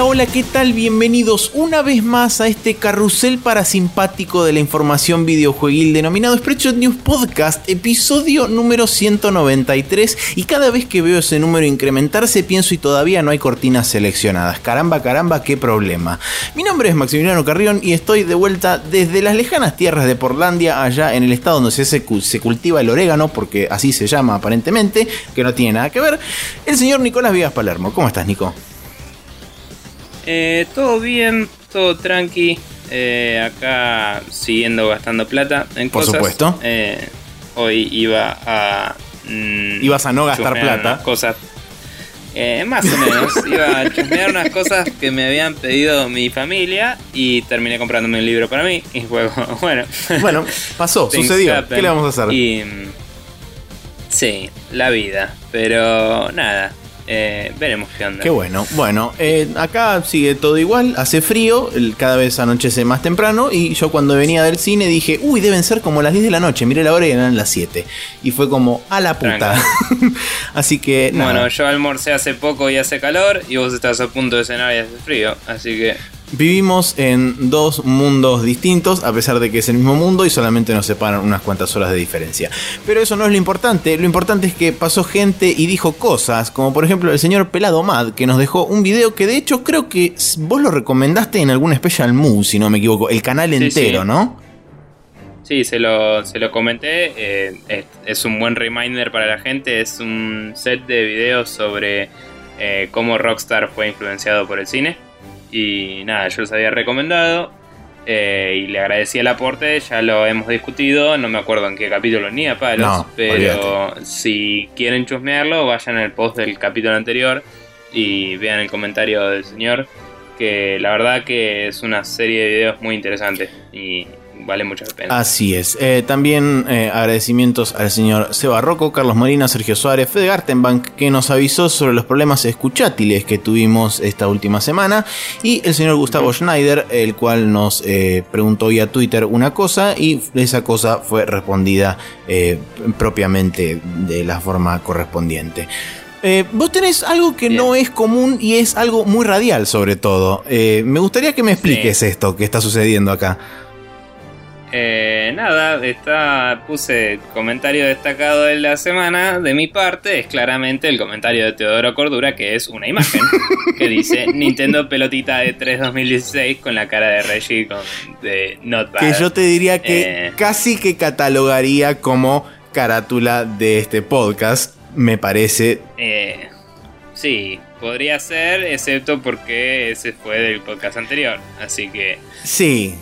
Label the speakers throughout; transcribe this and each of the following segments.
Speaker 1: Hola, ¿qué tal? Bienvenidos una vez más a este carrusel parasimpático de la información videojueguil denominado Spreadshot News Podcast, episodio número 193. Y cada vez que veo ese número incrementarse, pienso y todavía no hay cortinas seleccionadas. Caramba, caramba, qué problema. Mi nombre es Maximiliano Carrión y estoy de vuelta desde las lejanas tierras de Portlandia, allá en el estado donde se, se cultiva el orégano, porque así se llama aparentemente, que no tiene nada que ver, el señor Nicolás Vivas Palermo. ¿Cómo estás, Nico?
Speaker 2: Eh, todo bien, todo tranqui. Eh, acá siguiendo gastando plata en
Speaker 1: Por
Speaker 2: cosas.
Speaker 1: supuesto.
Speaker 2: Eh, hoy iba a. mm,
Speaker 1: Ibas a no gastar plata.
Speaker 2: Cosas. Eh, más o menos. iba a chusmear unas cosas que me habían pedido mi familia y terminé comprándome un libro para mí. Y luego, bueno.
Speaker 1: Bueno, pasó, sucedió.
Speaker 2: happen.
Speaker 1: ¿Qué le vamos a hacer?
Speaker 2: Y, mm, sí, la vida. Pero nada. Eh, veremos qué onda.
Speaker 1: Qué bueno. Bueno, eh, acá sigue todo igual, hace frío, el- cada vez anochece más temprano y yo cuando venía del cine dije, uy, deben ser como las 10 de la noche, miré la hora y eran las 7. Y fue como, a la puta. Así que, nada.
Speaker 2: Bueno, yo almorcé hace poco y hace calor y vos estás a punto de cenar y hace frío, así que
Speaker 1: Vivimos en dos mundos distintos, a pesar de que es el mismo mundo y solamente nos separan unas cuantas horas de diferencia. Pero eso no es lo importante, lo importante es que pasó gente y dijo cosas, como por ejemplo el señor Pelado Mad, que nos dejó un video que de hecho creo que vos lo recomendaste en algún Special Move, si no me equivoco, el canal
Speaker 2: Sí,
Speaker 1: entero,
Speaker 2: sí.
Speaker 1: ¿no?
Speaker 2: sí, se lo, se lo comenté, eh, es, es un buen reminder para la gente, es un set de videos sobre eh, cómo Rockstar fue influenciado por el cine y nada, yo los había recomendado. eh, y le agradecí el aporte, ya lo hemos discutido, no me acuerdo en qué capítulo ni a palos,
Speaker 1: No,
Speaker 2: pero si quieren chusmearlo, vayan al post del capítulo anterior y vean el comentario del señor, que la verdad que es una serie de videos muy interesantes y vale mucho la pena.
Speaker 1: Así es. Eh, también eh, agradecimientos al señor Seba Rocco, Carlos Molina, Sergio Suárez, Fede Gartenbank, que nos avisó sobre los problemas escuchátiles que tuvimos esta última semana, y el señor Gustavo Schneider, el cual nos eh, preguntó vía Twitter una cosa y esa cosa fue respondida eh, propiamente de la forma correspondiente. Eh, vos tenés algo que
Speaker 2: Bien.
Speaker 1: no es común y es algo muy radial sobre todo. Eh, me gustaría que me expliques esto que está sucediendo acá.
Speaker 2: Eh, nada, está, puse comentario destacado de la semana de mi parte, es claramente el comentario de Teodoro Cordura, que es una imagen que dice Nintendo pelotita de 3 2016 con la cara de Reggie con, de Not Bad.
Speaker 1: que yo te diría que
Speaker 2: Eh.
Speaker 1: casi que catalogaría como carátula de este podcast, me parece.
Speaker 2: Eh, sí, podría ser, excepto porque ese fue del podcast anterior, así que
Speaker 1: Sí,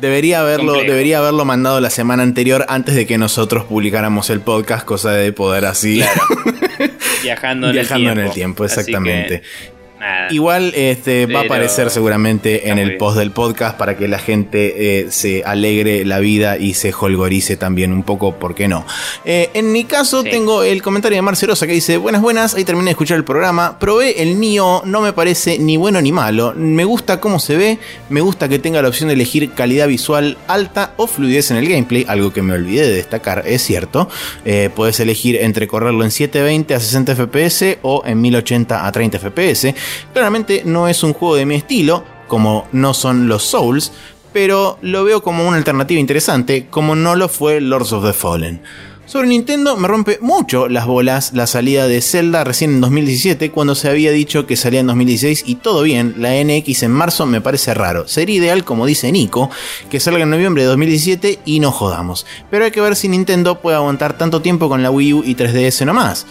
Speaker 1: debería haberlo,
Speaker 2: Complejo.
Speaker 1: debería haberlo mandado la semana anterior antes de que nosotros publicáramos el podcast, cosa de poder así
Speaker 2: viajando en
Speaker 1: viajando
Speaker 2: el tiempo.
Speaker 1: en el tiempo, exactamente.
Speaker 2: Nada.
Speaker 1: Igual este, va a aparecer seguramente en el
Speaker 2: bien.
Speaker 1: post del podcast para que la gente eh, se alegre la vida y se holgorice también un poco, ¿por qué no? Eh, en mi caso
Speaker 2: Sí.
Speaker 1: tengo el comentario de Marcelosa que dice, buenas, buenas, ahí terminé de escuchar el programa, probé el Nio, no me parece ni bueno ni malo, me gusta cómo se ve, me gusta que tenga la opción de elegir calidad visual alta o fluidez en el gameplay, algo que me olvidé de destacar, es cierto, Eh, puedes elegir entre correrlo en 720 a 60 fps o en 1080 a 30 fps, claramente no es un juego de mi estilo, como no son los Souls, pero lo veo como una alternativa interesante, como no lo fue Lords of the Fallen. Sobre Nintendo me rompe mucho las bolas la salida de Zelda recién en 2017 cuando se había dicho que salía en 2016 y todo bien, la NX en marzo me parece raro. Sería ideal, como dice Nico, que salga en noviembre de 2017 y no jodamos. Pero hay que ver si Nintendo puede aguantar tanto tiempo con la Wii U y 3DS nomás.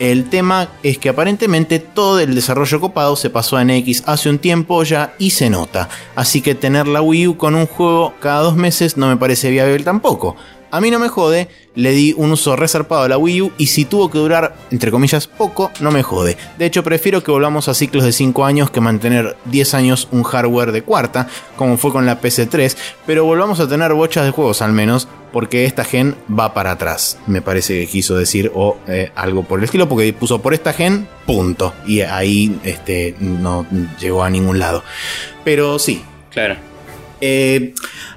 Speaker 1: El tema es que aparentemente todo el desarrollo copado se pasó a NX hace un tiempo ya y se nota. Así que tener la Wii U con un juego cada dos meses no me parece viable tampoco. A mí no me jode, le di un uso resarpado a la Wii U y si tuvo que durar, entre comillas, poco, no me jode. De hecho, prefiero que volvamos a ciclos de 5 años que mantener 10 años un hardware de cuarta, como fue con la PC3, pero volvamos a tener bochas de juegos al menos, porque esta gen va para atrás, me parece que quiso decir, o eh, algo por el estilo, porque puso por esta gen, punto, y ahí este, no llegó a ningún lado. Pero sí,
Speaker 2: Claro.
Speaker 1: Eh,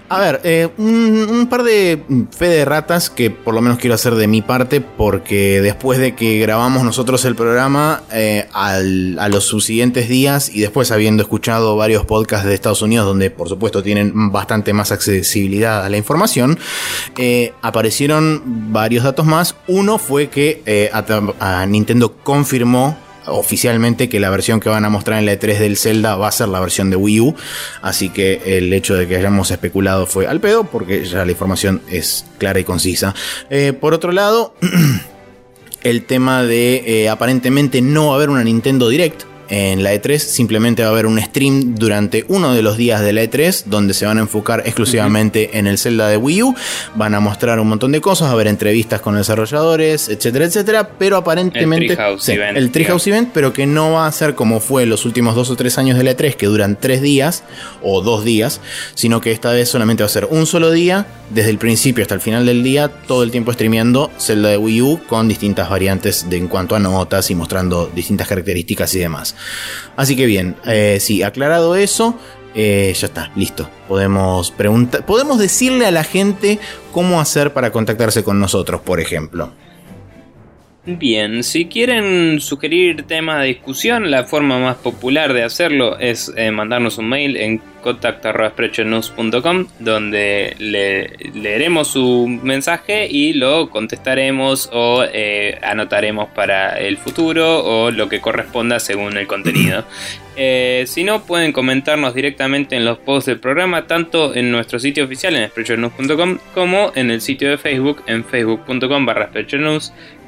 Speaker 1: A ver, eh, un, par de fe de ratas que por lo menos quiero hacer de mi parte, porque después de que grabamos nosotros el programa, eh, a los subsiguientes días y después habiendo escuchado varios podcasts de Estados Unidos, donde por supuesto tienen bastante más accesibilidad a la información, aparecieron varios datos más. Uno fue que Nintendo confirmó oficialmente que la versión que van a mostrar en la E3 del Zelda va a ser la versión de Wii U. Así que el hecho de que hayamos especulado fue al pedo, porque ya la información es clara y concisa. Eh, por otro lado, el tema de eh, aparentemente no haber una Nintendo Direct en la E3 simplemente va a haber un stream durante uno de los días de la E3 donde se van a enfocar exclusivamente en el Zelda de Wii U. Van a mostrar un montón de cosas, a ver entrevistas con desarrolladores, etcétera, etcétera. Pero aparentemente. El Treehouse Event. El Treehouse Event, pero que no va a ser como fue los últimos dos o tres años de la E3, que duran tres días o dos días, sino que esta vez solamente va a ser un solo día, desde el principio hasta el final del día, todo el tiempo streameando Zelda de Wii U con distintas variantes de, en cuanto a notas y mostrando distintas características y demás. Así que bien, eh, sí, aclarado eso, eh, ya está, listo. Podemos preguntar, podemos decirle a la gente cómo hacer para contactarse con nosotros, por ejemplo.
Speaker 2: Bien, si quieren sugerir temas de discusión, la forma más popular de hacerlo es eh, mandarnos un mail en contacto.sprechonews.com donde le, leeremos su mensaje y lo contestaremos o eh, anotaremos para el futuro o lo que corresponda según el contenido. Eh, si no, pueden comentarnos directamente en los posts del programa, tanto en nuestro sitio oficial en sprechonews.com como en el sitio de Facebook en facebook.com barra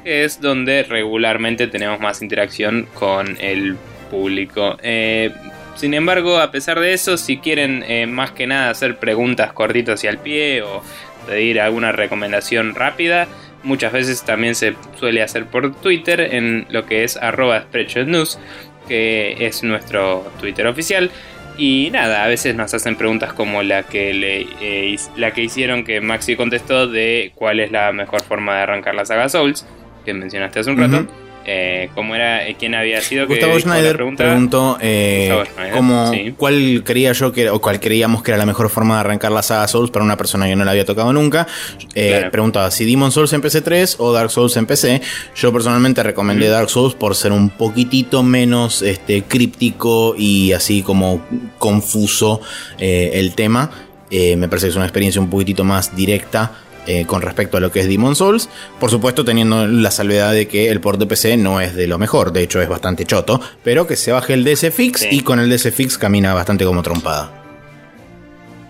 Speaker 2: es donde regularmente tenemos más interacción con el público. Eh, sin embargo, a pesar de eso, si quieren eh, más que nada hacer preguntas cortitas y al pie o pedir alguna recomendación rápida, muchas veces también se suele hacer por Twitter en lo que es arroba News, que es nuestro Twitter oficial. Y nada, a veces nos hacen preguntas como la que, le, eh, la que hicieron que Maxi contestó de cuál es la mejor forma de arrancar la saga Souls que mencionaste hace un rato. Eh, ¿Cómo era? Eh, ¿Quién había sido?
Speaker 1: Gustavo Schneider preguntó eh, cómo, cuál creía yo que o cuál creíamos que era la mejor forma de arrancar la saga Souls para una persona que no la había tocado nunca. Preguntaba si Demon Souls en PC 3 o Dark Souls en PC. Yo personalmente recomendé Dark Souls por ser un poquitito menos este, críptico y así como confuso el tema. me parece que es una experiencia un poquitito más directa eh, con respecto a lo que es Demon Souls. Por supuesto, teniendo la salvedad de que el port de PC no es de lo mejor, de hecho es bastante choto, pero que se baje el DS Fix y con el DS Fix camina bastante como trompada.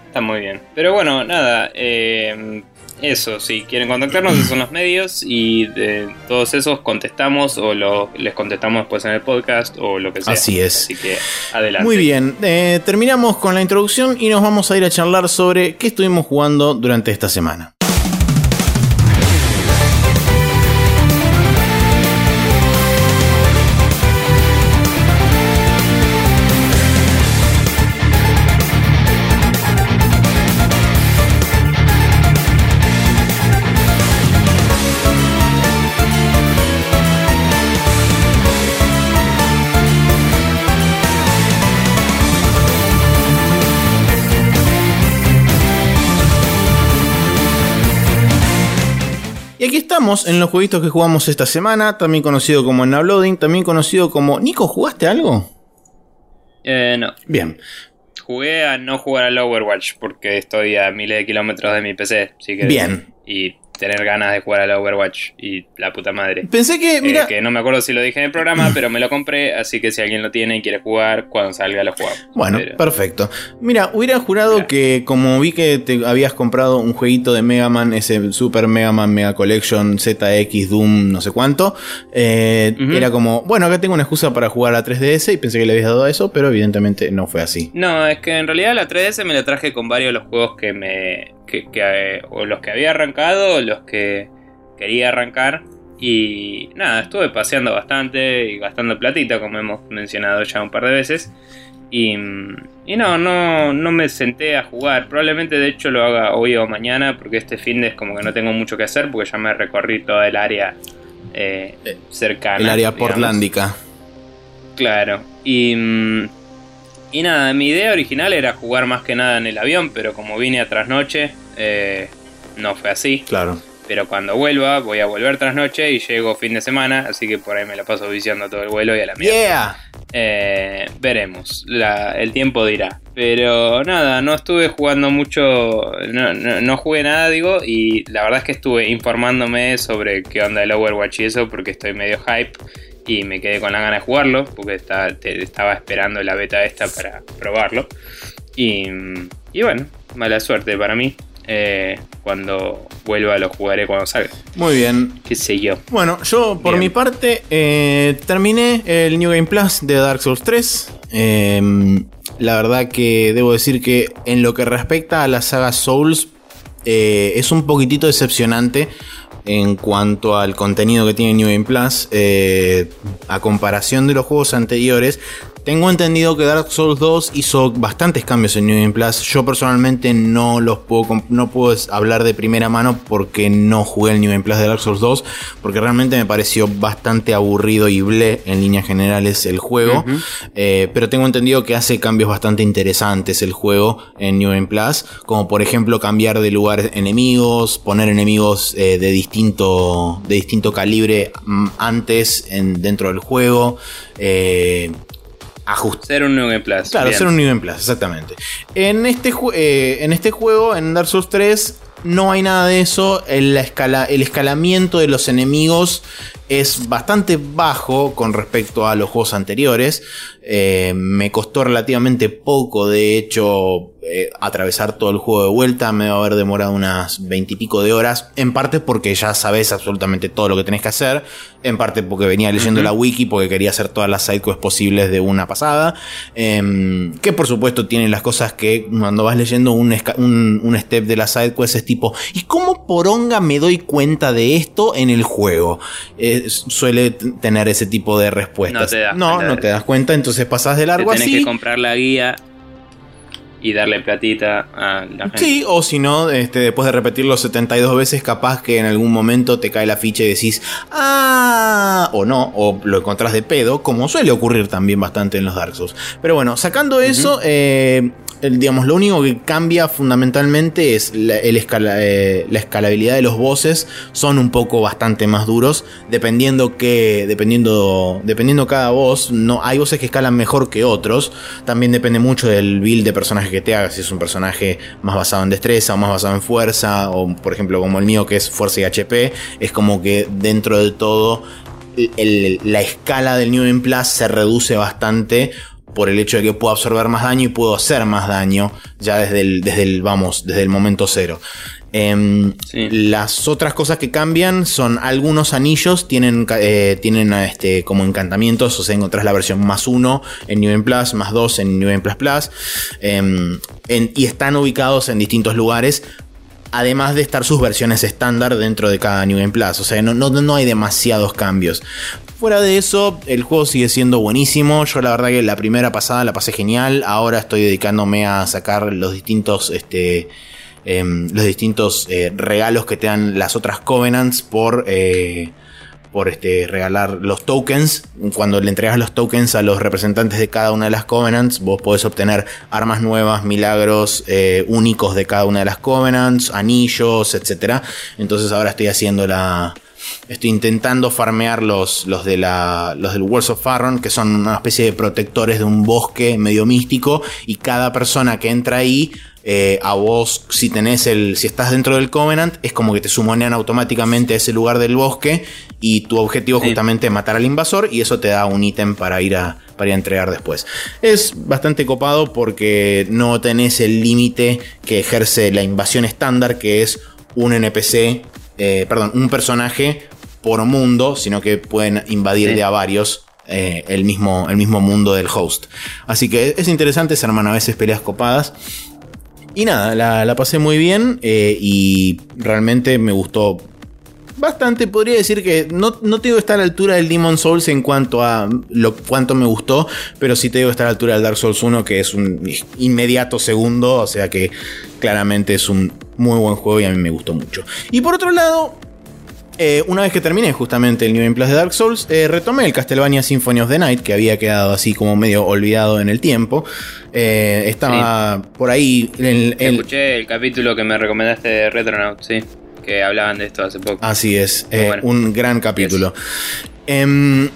Speaker 2: Está muy bien. Pero bueno, nada, eh, eso, si quieren contactarnos, esos son los medios y de todos esos contestamos o les contestamos después en el podcast o lo que sea.
Speaker 1: Así es.
Speaker 2: Así que adelante.
Speaker 1: Muy bien, eh, terminamos con la introducción y nos vamos a ir a charlar sobre qué estuvimos jugando durante esta semana. Aquí estamos en los jueguitos que jugamos esta semana, también conocido como en Uploading, también conocido como... Nico, ¿jugaste algo?
Speaker 2: Eh, no.
Speaker 1: Bien.
Speaker 2: Jugué a no jugar al Overwatch porque estoy a miles de kilómetros de mi PC. Así que
Speaker 1: Bien.
Speaker 2: Y tener ganas de jugar al Overwatch y la puta madre.
Speaker 1: Pensé que, eh, mira.
Speaker 2: que no me acuerdo si lo dije en el programa, pero me lo compré, así que si alguien lo tiene y quiere jugar, cuando salga lo jugamos.
Speaker 1: Bueno, perfecto. Mira, hubiera jurado que como vi que te habías comprado un jueguito de Mega Man, ese Super Mega Man Mega Collection ZX Doom, no sé cuánto, eh, era como, bueno, acá tengo una excusa para jugar a 3DS y pensé que le habías dado a eso, pero evidentemente no fue así.
Speaker 2: No, es que en realidad la 3DS me la traje con varios de los juegos que me que, eh, o los que había arrancado o los que quería arrancar. Y nada, estuve paseando bastante y gastando platita, como hemos mencionado ya un par de veces. Y, y no, no, no me senté a jugar. Probablemente de hecho lo haga hoy o mañana, porque este fin de es como que no tengo mucho que hacer, porque ya me recorrí toda el área eh, cercana.
Speaker 1: El área portlándica.
Speaker 2: Claro. Y, Y nada, mi idea original era jugar más que nada en el avión, pero como vine a trasnoche, eh, no fue así.
Speaker 1: Claro.
Speaker 2: Pero cuando vuelva, voy a volver trasnoche y llego fin de semana, así que por ahí me la paso viciando todo el vuelo y a la mierda.
Speaker 1: Yeah.
Speaker 2: Eh, veremos, la- el tiempo dirá. Pero nada, no estuve jugando mucho, no, no- no jugué nada, digo, y la verdad es que estuve informándome sobre qué onda el Overwatch y eso, porque estoy medio hype y me quedé con la gana de jugarlo, porque te- estaba esperando la beta esta para probarlo. Y, y bueno, mala suerte para mí. Eh, cuando vuelva lo jugaré cuando salga.
Speaker 1: Muy bien.
Speaker 2: Qué sé yo.
Speaker 1: Bueno, yo por
Speaker 2: Bien.
Speaker 1: mi parte eh, terminé el New Game Plus de Dark Souls 3. Eh, la verdad que debo decir que en lo que respecta a la saga Souls eh, es un poquitito decepcionante en cuanto al contenido que tiene New Game Plus eh, a comparación de los juegos anteriores. Tengo entendido que Dark Souls 2 hizo bastantes cambios en New Game Plus. Yo personalmente no los puedo no puedo hablar de primera mano porque no jugué el New Game Plus de Dark Souls 2 porque realmente me pareció bastante aburrido y ble en líneas generales el juego. Eh, pero tengo entendido que hace cambios bastante interesantes el juego en New Game Plus, como por ejemplo cambiar de lugar enemigos, poner enemigos eh, de distinto de distinto calibre mm, antes en, dentro del juego, eh, ajustar
Speaker 2: Ser un New Game Plus.
Speaker 1: Claro,
Speaker 2: bien.
Speaker 1: ser un New Game Plus, exactamente. En este, eh, en este juego, en Dark Souls 3, no hay nada de eso. El, la escala, el escalamiento de los enemigos es bastante bajo con respecto a los juegos anteriores. Eh, me costó relativamente poco, de hecho, eh, atravesar todo el juego de vuelta. Me va a haber demorado unas veintipico de horas. En parte porque ya sabes absolutamente todo lo que tenés que hacer. En parte porque venía leyendo la wiki, porque quería hacer todas las sidequests posibles de una pasada. Em, que por supuesto tiene las cosas que cuando vas leyendo un, un, un step de la sidequest es tipo, ¿y cómo poronga me doy cuenta de esto en el juego? Eh, suele tener ese tipo de respuestas.
Speaker 2: No te das
Speaker 1: no, no te das cuenta, entonces pasás de
Speaker 2: Te
Speaker 1: largo
Speaker 2: tenés
Speaker 1: así.
Speaker 2: que comprar la guía y darle platita a la gente.
Speaker 1: Sí, o si no, este, después de repetirlo 72 veces, capaz que en algún momento te cae la ficha y decís, ah, o no, o lo encontrás de pedo, como suele ocurrir también bastante en los Dark Souls. Pero bueno, sacando eso, eh, digamos, lo único que cambia fundamentalmente es la, escala- eh, la escalabilidad de los bosses, son un poco bastante más duros, dependiendo que, dependiendo, dependiendo cada boss, no, hay bosses que escalan mejor que otros, también depende mucho del build de personaje que te hagas, si es un personaje más basado en destreza o más basado en fuerza, o por ejemplo como el mío que es fuerza y HP, es como que dentro de todo la escala del New Game Plus se reduce bastante por el hecho de que puedo absorber más daño y puedo hacer más daño ya desde el, desde el vamos, desde el momento cero. Em,
Speaker 2: Sí.
Speaker 1: Las otras cosas que cambian son algunos anillos tienen, eh, tienen este, como encantamientos, o sea, encontrás la versión más uno en New Game Plus, más dos en New Game Plus Plus, em, en- y están ubicados en distintos lugares. Además de estar sus versiones estándar dentro de cada New Game Plus. O sea, no, no, no hay demasiados cambios. Fuera de eso, el juego sigue siendo buenísimo. Yo la verdad que la primera pasada la pasé genial. Ahora estoy dedicándome a sacar los distintos. Este, em, los distintos eh, regalos que te dan las otras Covenants por. eh, por este, regalar los tokens. Cuando le entregas los tokens a los representantes de cada una de las Covenants, vos podés obtener armas nuevas, milagros eh, únicos de cada una de las Covenants, anillos, etc. Entonces ahora estoy haciendo la... Estoy intentando farmear los, los, de la, los del Worlds of Farron, que son una especie de protectores de un bosque medio místico, y cada persona que entra ahí eh, a vos, si tenés el, si estás dentro del Covenant, es como que te sumonean automáticamente a ese lugar del bosque y tu objetivo
Speaker 2: Sí.
Speaker 1: justamente es matar al invasor y eso te da un ítem para ir a, para ir a entregar después. Es bastante copado porque no tenés el límite que ejerce la invasión estándar, que es un NPC, eh, perdón, un personaje por mundo, sino que pueden invadir
Speaker 2: Sí.
Speaker 1: de a varios eh, el, mismo, el mismo mundo del host. Así que es interesante, se arman a veces peleas copadas. Y nada, la, la pasé muy bien eh, y realmente me gustó bastante. Podría decir que no, no te digo que está a la altura del Demon Souls en cuanto a lo cuánto me gustó, pero sí te digo que está a la altura del Dark Souls 1, que es un inmediato segundo, o sea que claramente es un muy buen juego y a mí me gustó mucho. Y por otro lado, eh, una vez que terminé justamente el New Game Plus de Dark Souls, eh, retomé el Castlevania Symphony of the Night, que había quedado así como medio olvidado en el tiempo. Eh, estaba por ahí. En, en-
Speaker 2: Escuché el capítulo que me recomendaste de Retronaut, sí. Que hablaban de esto hace poco.
Speaker 1: Así es,
Speaker 2: bueno.
Speaker 1: un gran capítulo. Em,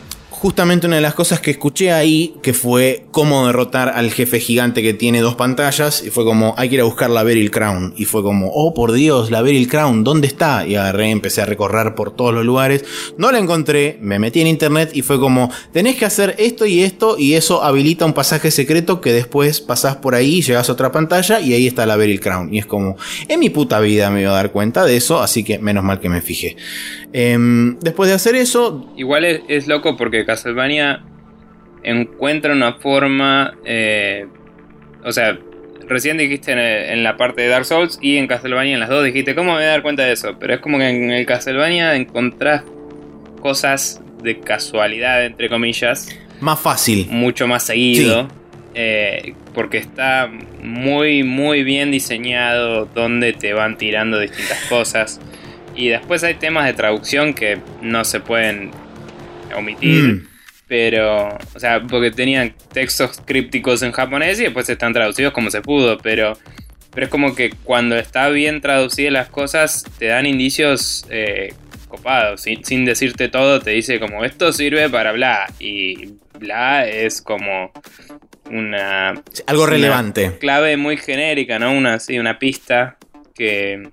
Speaker 1: justamente una de las cosas que escuché ahí, que fue cómo derrotar al jefe gigante que tiene dos pantallas, y fue como, hay que ir a buscar la Beryl Crown. Y fue como, oh por Dios, la Beryl Crown, ¿dónde está? Y agarré, empecé a recorrer por todos los lugares. No la encontré, me metí en internet y fue como, tenés que hacer esto y esto, y eso habilita un pasaje secreto que después pasás por ahí, llegas a otra pantalla y ahí está la Beryl Crown. Y es como, en mi puta vida me iba a dar cuenta de eso, así que menos mal que me fijé. Em, después de hacer eso,
Speaker 2: Igual es, es loco porque Castlevania encuentra una forma. eh, o sea, recién dijiste en, el- en la parte de Dark Souls y en Castlevania en las dos dijiste, ¿cómo me voy a dar cuenta de eso? Pero es como que en el Castlevania encontrás cosas de casualidad, entre comillas,
Speaker 1: más fácil.
Speaker 2: mucho más seguido. eh, porque está muy, muy bien diseñado donde te van tirando distintas cosas. Y después hay temas de traducción que no se pueden omitir.
Speaker 1: Mm.
Speaker 2: Pero, o sea, porque tenían textos crípticos en japonés y después están traducidos como se pudo. Pero, pero es como que cuando está bien traducidas las cosas, te dan indicios eh, copados. Sin, sin decirte todo, te dice como esto sirve para bla. Y bla es como una
Speaker 1: Algo
Speaker 2: Una
Speaker 1: relevante.
Speaker 2: clave muy genérica, ¿no? Una, sí, una pista que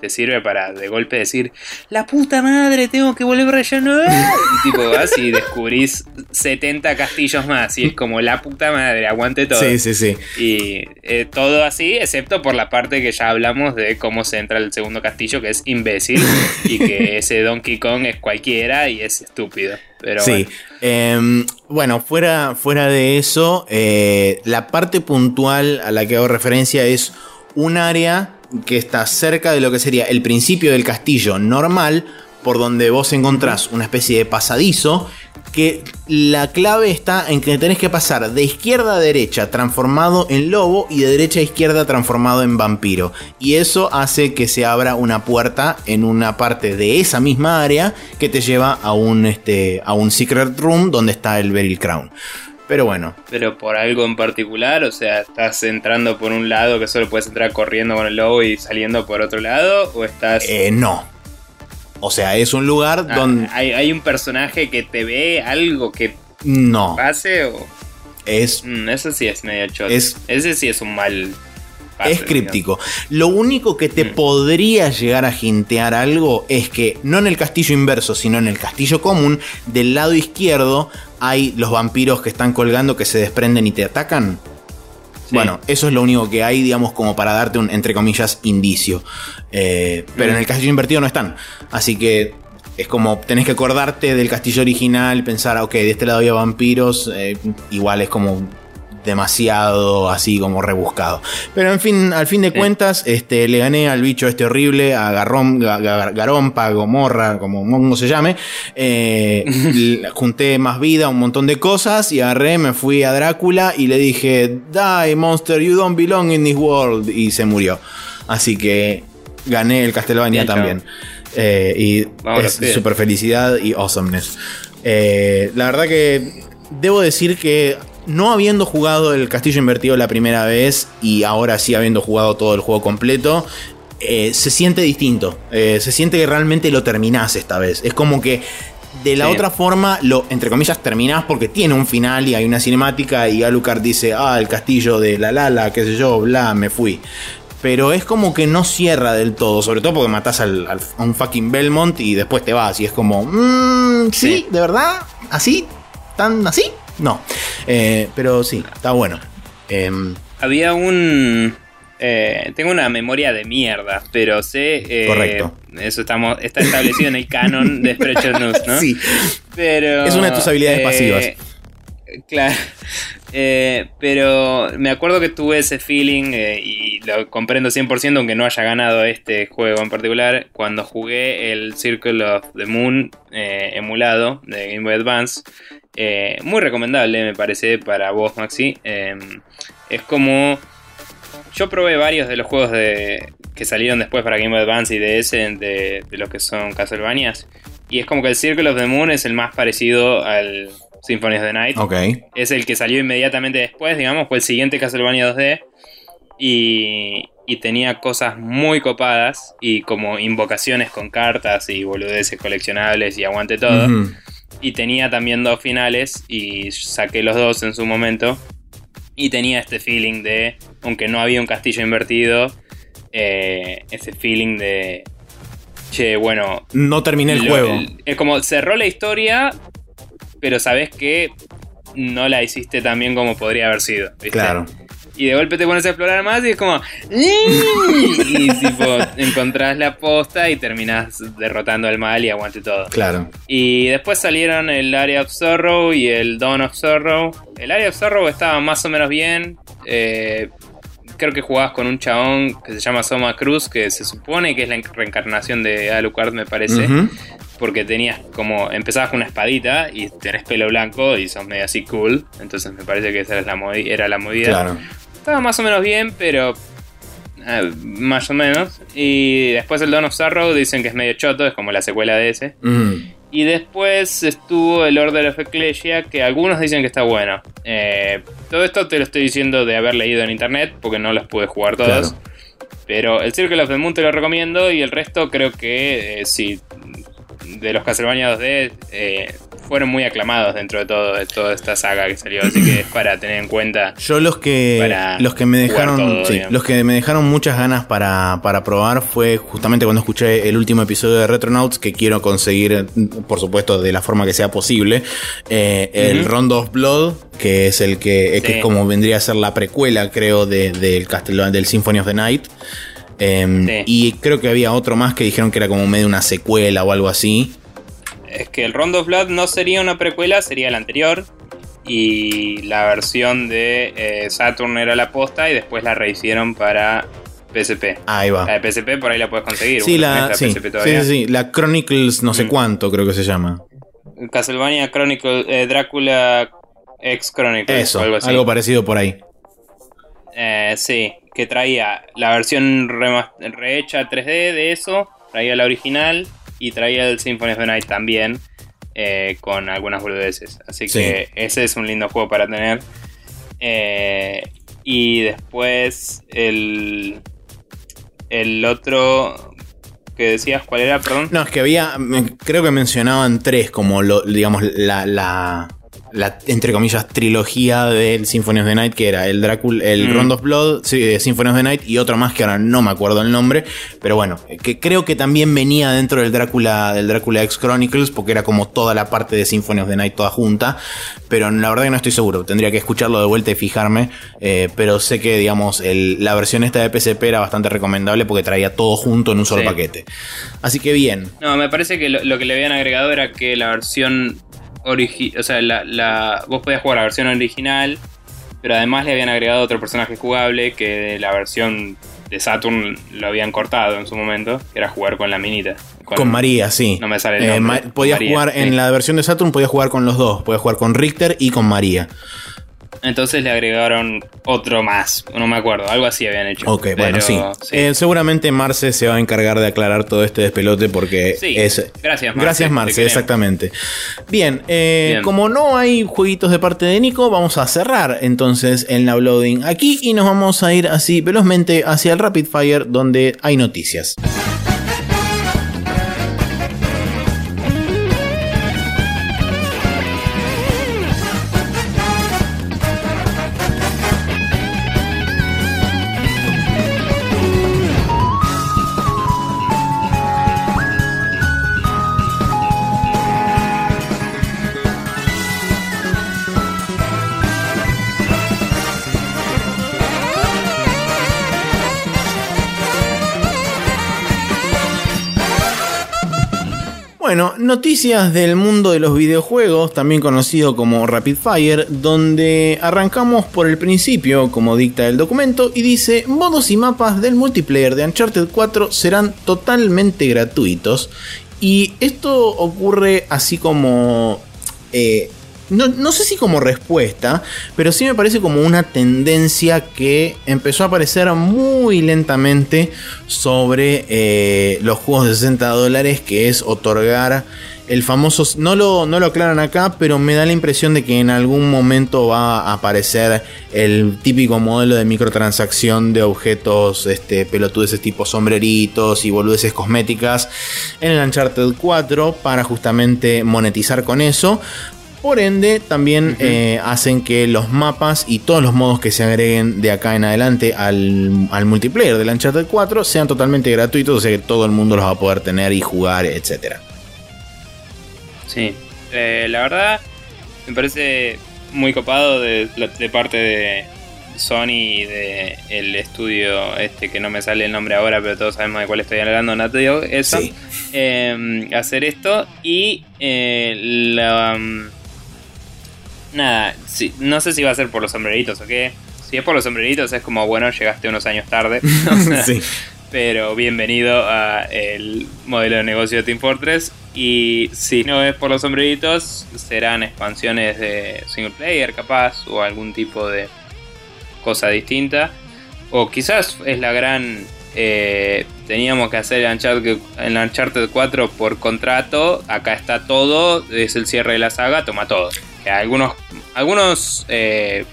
Speaker 2: te sirve para de golpe decir La puta madre, tengo que volver relleno. Y tipo vas y descubrís 70 castillos más. Y es como la puta madre, aguante todo.
Speaker 1: Sí, sí, sí.
Speaker 2: Y eh, todo así, excepto por la parte que ya hablamos de cómo se entra al segundo castillo, que es imbécil. y que ese Donkey Kong es cualquiera y es estúpido. Pero
Speaker 1: sí.
Speaker 2: bueno.
Speaker 1: Em, bueno, fuera, fuera de eso, eh, la parte puntual a la que hago referencia es un área que está cerca de lo que sería el principio del castillo normal, por donde vos encontrás una especie de pasadizo, que la clave está en que tenés que pasar de izquierda a derecha transformado en lobo y de derecha a izquierda transformado en vampiro. Y eso hace que se abra una puerta en una parte de esa misma área que te lleva a un, este, a un secret room donde está el Beryl Crown. Pero bueno,
Speaker 2: Pero por algo en particular, o sea, ¿estás entrando por un lado que solo puedes entrar corriendo con el lobo y saliendo por otro lado? ¿O estás...
Speaker 1: eh, no. O sea, es un lugar
Speaker 2: Ah,
Speaker 1: donde...
Speaker 2: ¿hay, hay un personaje que te ve algo que
Speaker 1: No.
Speaker 2: pase? O...
Speaker 1: Es
Speaker 2: Mm, eso sí es medio choto.
Speaker 1: Es-
Speaker 2: Ese sí es un mal... pase,
Speaker 1: Es críptico. Lo único que te
Speaker 2: Mm.
Speaker 1: podría llegar a jintear algo es que no en el castillo inverso, sino en el castillo común, del lado izquierdo hay los vampiros que están colgando que se desprenden y te atacan.
Speaker 2: Sí.
Speaker 1: Bueno, eso es lo único que hay, digamos, como para darte un, entre comillas, indicio. Eh, pero en el castillo invertido no están. Así que es como, tenés que acordarte del castillo original, pensar, ok, de este lado había vampiros, eh, igual es como demasiado así como rebuscado. Pero en fin, al fin de cuentas, este, le gané al bicho este horrible, a Garrom, Ga- Ga- Garompa, Gomorra, como mongo se llame. Eh, junté más vida, un montón de cosas y agarré, me fui a Drácula y le dije, Die monster, you don't belong in this world. Y se murió. Así que gané el Castlevania
Speaker 2: Bien,
Speaker 1: también. Eh, y es super felicidad y awesomeness. Eh, la verdad que debo decir que no habiendo jugado el castillo invertido la primera vez y ahora sí habiendo jugado todo el juego completo, eh, se siente distinto. Eh, se siente que realmente lo terminás esta vez. Es como que de la
Speaker 2: Sí.
Speaker 1: otra forma lo, entre comillas, terminás porque tiene un final y hay una cinemática y Alucard dice, ah, el castillo de la Lala, qué sé yo, bla, me fui. Pero es como que no cierra del todo, sobre todo porque matás al, al- a un fucking Belmont y después te vas y es como, mmm, ¿sí?
Speaker 2: Sí.
Speaker 1: ¿De verdad? ¿Así? ¿Tan así? No. Eh, pero sí, está bueno. Em,
Speaker 2: Había un... eh, tengo una memoria de mierda, pero sé... eh,
Speaker 1: Correcto.
Speaker 2: Eso estamos, está establecido en el canon de Sprecher News, ¿no?
Speaker 1: Sí,
Speaker 2: Pero,
Speaker 1: Es una de tus habilidades pasivas.
Speaker 2: Claro. Eh, pero me acuerdo que tuve ese feeling eh, y lo comprendo 100% aunque no haya ganado este juego en particular cuando jugué el Circle of the Moon eh, emulado de Game Boy Advance. Eh, muy recomendable me parece para vos Maxi. Eh, es como... Yo probé varios de los juegos de que salieron después para Game Boy Advance y DS de, de los que son Castlevanias. Y es como que el Circle of the Moon es el más parecido al Symphony of the Night. Es el que salió inmediatamente después, digamos, fue el siguiente Castlevania 2D. Y, y tenía cosas muy copadas y como invocaciones con cartas y boludeces coleccionables y aguante todo. Y tenía también dos finales y saqué los dos en su momento. Y tenía este feeling de, aunque no había un castillo invertido, eh, ese feeling de, che, bueno,
Speaker 1: No terminé el
Speaker 2: lo-
Speaker 1: juego.
Speaker 2: el- es como cerró la historia, pero sabes que no la hiciste tan bien como podría haber sido. ¿viste?
Speaker 1: Claro.
Speaker 2: Y de golpe te pones a explorar más y es como. Y tipo, encontrás la posta y terminás derrotando al mal y aguante todo.
Speaker 1: Claro.
Speaker 2: Y después salieron el Area of Sorrow y el Dawn of Sorrow. El Area of Sorrow estaba más o menos bien. eh, creo que jugabas con un chabón que se llama Soma Cruz, que se supone que es la reencarnación de Alucard, me parece. Porque tenías como. Empezabas con una espadita y tenés pelo blanco y sos medio así cool. Entonces me parece que esa era la, movi- era la movida.
Speaker 1: Claro.
Speaker 2: Estaba más o menos bien, pero. eh, más o menos. Y después el Dawn of Sorrow dicen que es medio choto, es como la secuela de ese.
Speaker 1: Ujú.
Speaker 2: Y después estuvo el Order of Ecclesia, que algunos dicen que está bueno. Eh, todo esto te lo estoy diciendo de haber leído en internet, porque no los pude jugar todos.
Speaker 1: Claro.
Speaker 2: Pero el Circle of the Moon te lo recomiendo y el resto creo que eh, sí, de los Castlevania 2D eh, fueron muy aclamados dentro de todo de toda esta saga que salió, así que es para tener en cuenta.
Speaker 1: Yo los que los que me dejaron
Speaker 2: todo,
Speaker 1: sí,
Speaker 2: digamos.
Speaker 1: los que me dejaron muchas ganas para, para probar fue justamente cuando escuché el último episodio de Retronauts que quiero conseguir por supuesto de la forma que sea posible eh, el
Speaker 2: Ujú.
Speaker 1: Rondo of Blood que es el que, que
Speaker 2: Sí.
Speaker 1: es como vendría a ser la precuela creo de- del Castlevania del Symphony of the Night Em,
Speaker 2: Sí.
Speaker 1: y creo que había otro más que dijeron que era como medio una secuela o algo así
Speaker 2: Es que el Rondo of Blood no sería una precuela, sería la anterior. Y la versión de eh, Saturn era la posta y después la rehicieron para PSP.
Speaker 1: ahí va
Speaker 2: La de PSP por ahí la puedes conseguir.
Speaker 1: sí
Speaker 2: ¿vos
Speaker 1: la,
Speaker 2: tenés
Speaker 1: sí,
Speaker 2: PSP
Speaker 1: sí,
Speaker 2: todavía?
Speaker 1: sí, sí, la Chronicles no sé
Speaker 2: Mm.
Speaker 1: cuánto creo que se llama
Speaker 2: Castlevania Chronicle, eh, Drácula X Chronicles
Speaker 1: eso
Speaker 2: o algo así.
Speaker 1: algo parecido por ahí
Speaker 2: Eh, sí, que traía la versión rehecha 3D de eso, traía la original y traía el Symphony of the Night también, eh, con algunas boludeces. Así
Speaker 1: Sí.
Speaker 2: que ese es un lindo juego para tener. Eh, y después el, el otro que decías, ¿cuál era? Perdón.
Speaker 1: No, es que había, creo que mencionaban tres como, lo, digamos, la, la, la, entre comillas, trilogía del Symphony of the Night, que era el Drácula, el
Speaker 2: Mm.
Speaker 1: Rondo of Blood, sí, Symphony of the Night y otro más que ahora no me acuerdo el nombre, pero bueno, que creo que también venía dentro del Drácula, del Drácula X Chronicles, porque era como toda la parte de Symphony of the Night toda junta, pero la verdad que no estoy seguro, tendría que escucharlo de vuelta y fijarme, eh, pero sé que, digamos, el- la versión esta de PSP era bastante recomendable porque traía todo junto en un solo
Speaker 2: Sí.
Speaker 1: paquete. Así que bien,
Speaker 2: No, me parece que lo, lo que le habían agregado era que la versión o sea, la, la- vos podías jugar la versión original, pero además le habían agregado otro personaje jugable que de la versión de Saturn lo habían cortado en su momento, que era jugar con la minita.
Speaker 1: Con María, sí.
Speaker 2: No me sale el
Speaker 1: Eh,
Speaker 2: nombre.
Speaker 1: Ma- podías
Speaker 2: María,
Speaker 1: jugar
Speaker 2: sí.
Speaker 1: en la versión de Saturn, podías jugar con los dos. Podías jugar con Richter y con María.
Speaker 2: Entonces le agregaron otro más, no me acuerdo, algo así habían hecho.
Speaker 1: Ok, bueno, sí. Eh, seguramente Marce se va a encargar de aclarar todo este despelote porque
Speaker 2: Sí,
Speaker 1: es.
Speaker 2: gracias, Marce,
Speaker 1: Gracias, Marce, exactamente. Bien, eh,
Speaker 2: Bien.
Speaker 1: como no hay jueguitos de parte de Nico, vamos a cerrar entonces el uploading aquí y nos vamos a ir así velozmente hacia el Rapid Fire donde hay noticias. Bueno, noticias del mundo de los videojuegos, también conocido como Rapid Fire, donde arrancamos por el principio, como dicta el documento, y dice, modos y mapas del multiplayer de Uncharted 4 serán totalmente gratuitos. Y esto ocurre así como... eh, no, sé si como respuesta, pero sí me parece como una tendencia que empezó a aparecer muy lentamente sobre eh, los juegos de 60 dólares, que es otorgar el famoso, no lo, no lo aclaran acá, pero me da la impresión de que en algún momento va a aparecer el típico modelo de microtransacción de objetos este, pelotudeces tipo sombreritos y boludeces cosméticas en el Uncharted 4 para justamente monetizar con eso. Por ende, también eh, hacen que los mapas y todos los modos que se agreguen de acá en adelante al, al, multiplayer del Uncharted 4 sean totalmente gratuitos, o sea que todo el mundo los va a poder tener y jugar, etcétera.
Speaker 2: Sí, eh, la verdad me parece muy copado de, parte de Sony y de el estudio este que no me sale el nombre ahora, pero todos sabemos de cuál estoy hablando, no te digo eso. Em, hacer esto y eh, la, nada, no sé si va a ser por los sombreritos o qué. Si es por los sombreritos es como bueno, llegaste unos años tarde. sí. Pero bienvenido a el modelo de negocio de Team Fortress y si no es por los sombreritos, serán expansiones de single player capaz o algún tipo de cosa distinta. O quizás es la gran... Eh, teníamos que hacer el Uncharted, el Uncharted 4 por contrato. Acá está todo. Es el cierre de la saga. Toma todo. Algunos, algunos eh,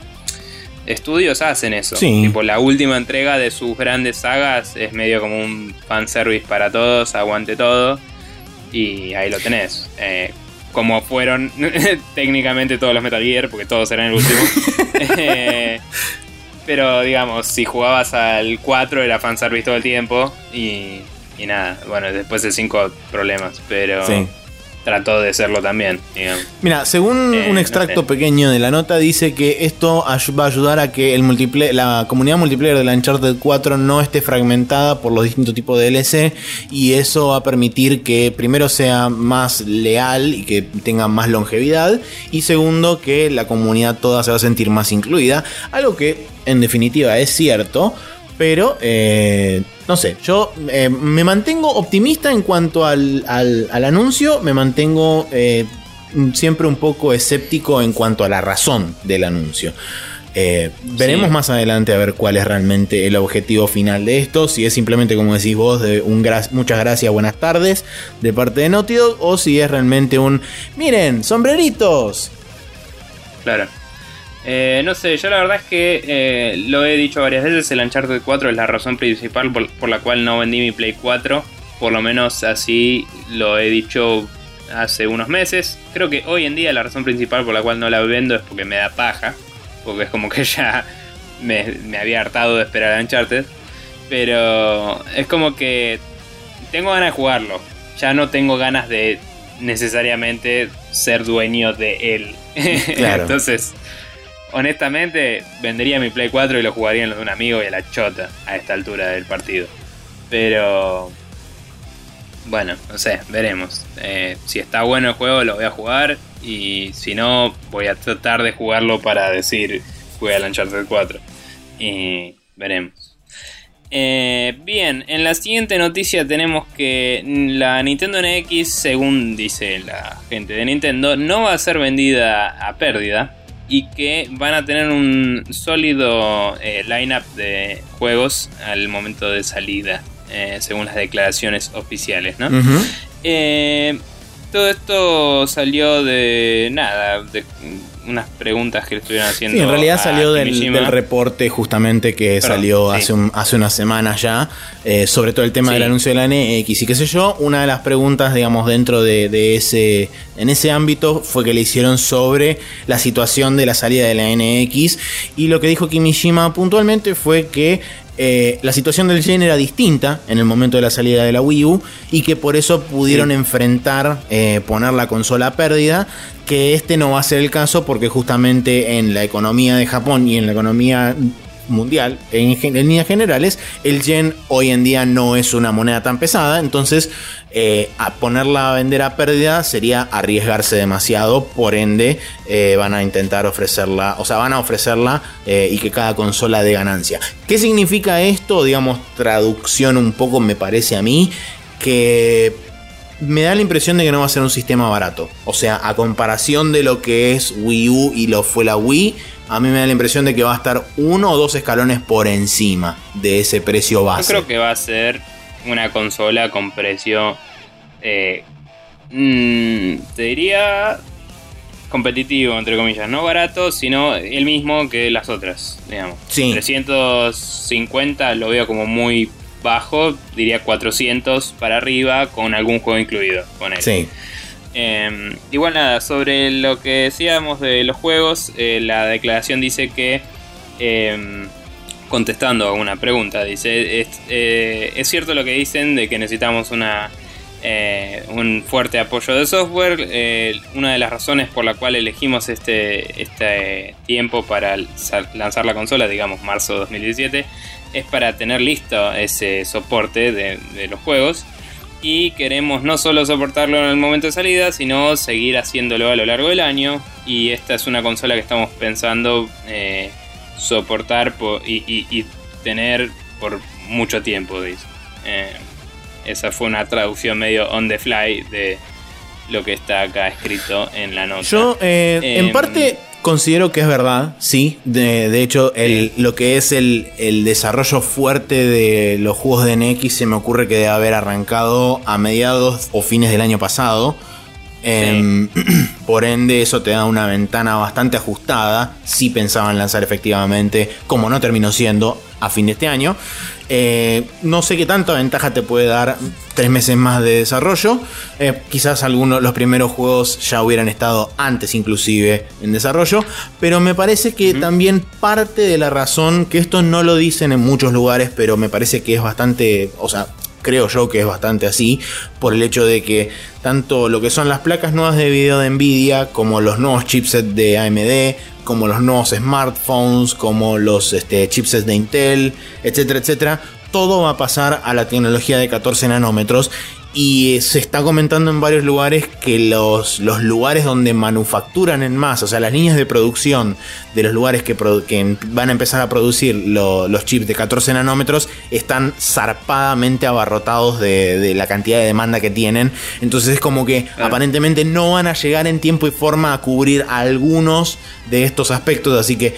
Speaker 2: estudios hacen eso. Tipo, la última entrega de sus grandes sagas es medio como un fanservice para todos. Aguante todo y ahí lo tenés. Eh, como fueron técnicamente todos los Metal Gear, porque todos eran el último. Eh, pero digamos, si jugabas al 4 era fanservice todo el tiempo y, y nada, bueno, después de 5 problemas, pero trató de serlo también.
Speaker 1: Mira, según eh, un extracto pequeño de la nota, dice que esto va a ayudar a que el la comunidad multiplayer de la Uncharted 4 no esté fragmentada por los distintos tipos de DLC y eso va a permitir que primero sea más leal y que tenga más longevidad y segundo que la comunidad toda se va a sentir más incluida, algo que en definitiva es cierto. Pero, eh, no sé, yo eh, me mantengo optimista en cuanto al, anuncio, me mantengo eh, siempre un poco escéptico en cuanto a la razón del anuncio. veremos más adelante a ver cuál es realmente el objetivo final de esto. Si es simplemente, como decís vos, de un muchas gracias, buenas tardes de parte de Naughty Dog, o si es realmente un miren, sombreritos.
Speaker 2: Claro. Eh, no sé, yo la verdad es que eh, lo he dicho varias veces, el Uncharted 4 es la razón principal por, la cual no vendí mi Play 4, por lo menos así lo he dicho hace unos meses. Creo que hoy en día la razón principal por la cual no la vendo es porque me da paja, porque es como que ya me, me había hartado de esperar a Uncharted, pero es como que tengo ganas de jugarlo, ya no tengo ganas de necesariamente ser dueño de él. Claro. Entonces honestamente, vendería mi Play 4 y lo jugaría en los de un amigo y a la chota a esta altura del partido. Pero. Bueno, no sé, veremos. Eh, si está bueno el juego, lo voy a jugar. Y si no, voy a tratar de jugarlo para decir jugué al Uncharted 4. Y veremos. Eh, bien, en la siguiente noticia tenemos que la Nintendo NX, según dice la gente de Nintendo, no va a ser vendida a pérdida y que van a tener un sólido eh, lineup de juegos al momento de salida, eh, según las declaraciones oficiales, ¿no? Eh, todo esto salió de nada, de unas preguntas que le estuvieron haciendo.
Speaker 1: Sí, en realidad salió del, reporte justamente que salió hace, hace unas semanas ya, eh, sobre todo el tema del anuncio de la NX y qué sé yo. Una de las preguntas, digamos, dentro de, ese, en ese ámbito fue que le hicieron sobre la situación de la salida de la NX y lo que dijo Kimishima puntualmente fue que eh, la situación del Gen era distinta en el momento de la salida de la Wii U y que por eso pudieron enfrentar eh, poner la consola a pérdida, que este no va a ser el caso porque justamente en la economía de Japón y en la economía mundial, en, líneas generales, el yen hoy en día no es una moneda tan pesada, entonces eh, a ponerla a vender a pérdida sería arriesgarse demasiado, por ende eh, van a intentar ofrecerla, o sea, van a ofrecerla eh, y que cada consola dé ganancia. ¿Qué significa esto? Digamos, traducción un poco me parece a mí, que me da la impresión de que no va a ser un sistema barato. O sea, a comparación de lo que es Wii U y lo fue la Wii, a mí me da la impresión de que va a estar uno o dos escalones por encima de ese precio base.
Speaker 2: Yo creo que va a ser una consola con precio, eh, mm, te diría competitivo, entre comillas, no barato, sino el mismo que las otras, digamos.
Speaker 1: Sí.
Speaker 2: 350 lo veo como muy bajo, diría 400 para arriba con algún juego incluido con él.
Speaker 1: Sí.
Speaker 2: Igual nada, sobre lo que decíamos de los juegos, eh, la declaración dice que, eh, contestando a una pregunta, dice, es, eh, es cierto lo que dicen de que necesitamos una, eh, un fuerte apoyo de software. Una de las razones por la cual elegimos este, este tiempo para lanzar la consola, digamos marzo 2017, es para tener listo ese soporte de, de los juegos y queremos no solo soportarlo en el momento de salida, sino seguir haciéndolo a lo largo del año. Y esta es una consola que estamos pensando eh, soportar y, y, tener por mucho tiempo, dice. Eh, esa fue una traducción medio on the fly de lo que está acá escrito en la nota.
Speaker 1: Yo, eh, en parte Considero que es verdad, sí. De, de hecho, el, sí. lo que es el, el, desarrollo fuerte de los juegos de NX se me ocurre que debe haber arrancado a mediados o fines del año pasado. Sí. Eh, por ende, eso te da una ventana bastante ajustada. Si pensaban lanzar efectivamente, como no terminó siendo, a fin de este año. Eh, no sé qué tanta ventaja te puede dar tres meses más de desarrollo. Eh, quizás algunos los primeros juegos ya hubieran estado antes inclusive en desarrollo. Pero me parece que uh -huh. también parte de la razón, que esto no lo dicen en muchos lugares, pero me parece que es bastante, o sea, creo yo que es bastante así, por el hecho de que tanto lo que son las placas nuevas de video de Nvidia, como los nuevos chipsets de AMD, como los nuevos smartphones, como los este, chipsets de Intel, etcétera, etcétera, todo va a pasar a la tecnología de 14 nanómetros y se está comentando en varios lugares que los, los, lugares donde manufacturan en masa, o sea, las líneas de producción de los lugares que, que van a empezar a producir lo, los chips de 14 nanómetros están zarpadamente abarrotados de, de, la cantidad de demanda que tienen. Entonces es como que claro. aparentemente no van a llegar en tiempo y forma a cubrir algunos de estos aspectos, así que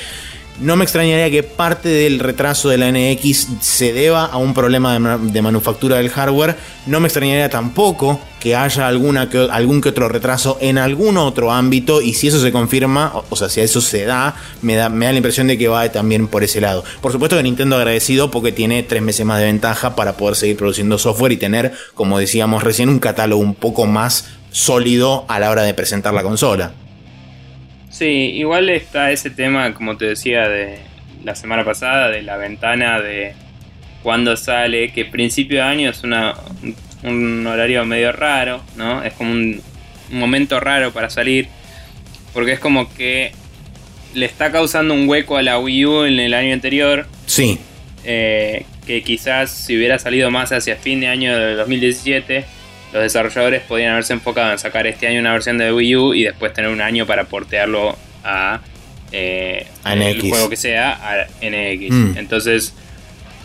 Speaker 1: no me extrañaría que parte del retraso de la NX se deba a un problema de, ma de manufactura del hardware. No me extrañaría tampoco que haya algún que otro retraso en algún otro ámbito. Y si eso se confirma, o, o sea, si eso se da me, da, me da la impresión de que va también por ese lado. Por supuesto que Nintendo agradecido porque tiene tres meses más de ventaja para poder seguir produciendo software y tener, como decíamos recién, un catálogo un poco más sólido a la hora de presentar la consola.
Speaker 2: Sí, igual está ese tema, como te decía, de la semana pasada, de la ventana de cuando sale, que principio de año es una, un horario medio raro, ¿no? Es como un, un momento raro para salir, porque es como que le está causando un hueco a la Wii U en el año anterior.
Speaker 1: Sí.
Speaker 2: Eh, que quizás si hubiera salido más hacia fin de año de 2017 los desarrolladores podían haberse enfocado en sacar este año una versión de Wii U y después tener un año para portearlo a, eh,
Speaker 1: a NX.
Speaker 2: el juego que sea a NX. Mm. Entonces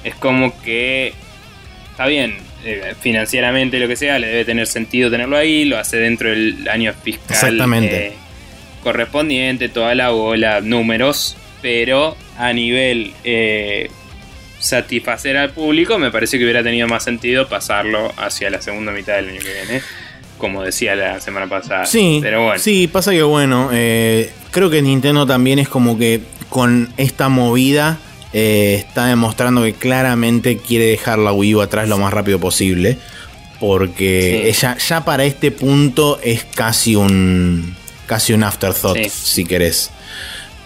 Speaker 2: es como que está bien, eh, financieramente lo que sea, le debe tener sentido tenerlo ahí, lo hace dentro del año fiscal
Speaker 1: Exactamente.
Speaker 2: Eh, correspondiente, toda la bola, números, pero a nivel eh, satisfacer al público, me parece que hubiera tenido más sentido pasarlo hacia la segunda mitad del año que viene. Como decía la semana pasada.
Speaker 1: Sí,
Speaker 2: pero bueno.
Speaker 1: Sí, pasa que bueno, eh, creo que Nintendo también es como que con esta movida eh, está demostrando que claramente quiere dejar la Wii U atrás lo más rápido posible. Porque sí. ya, ya para este punto es casi un. casi un afterthought, sí. si querés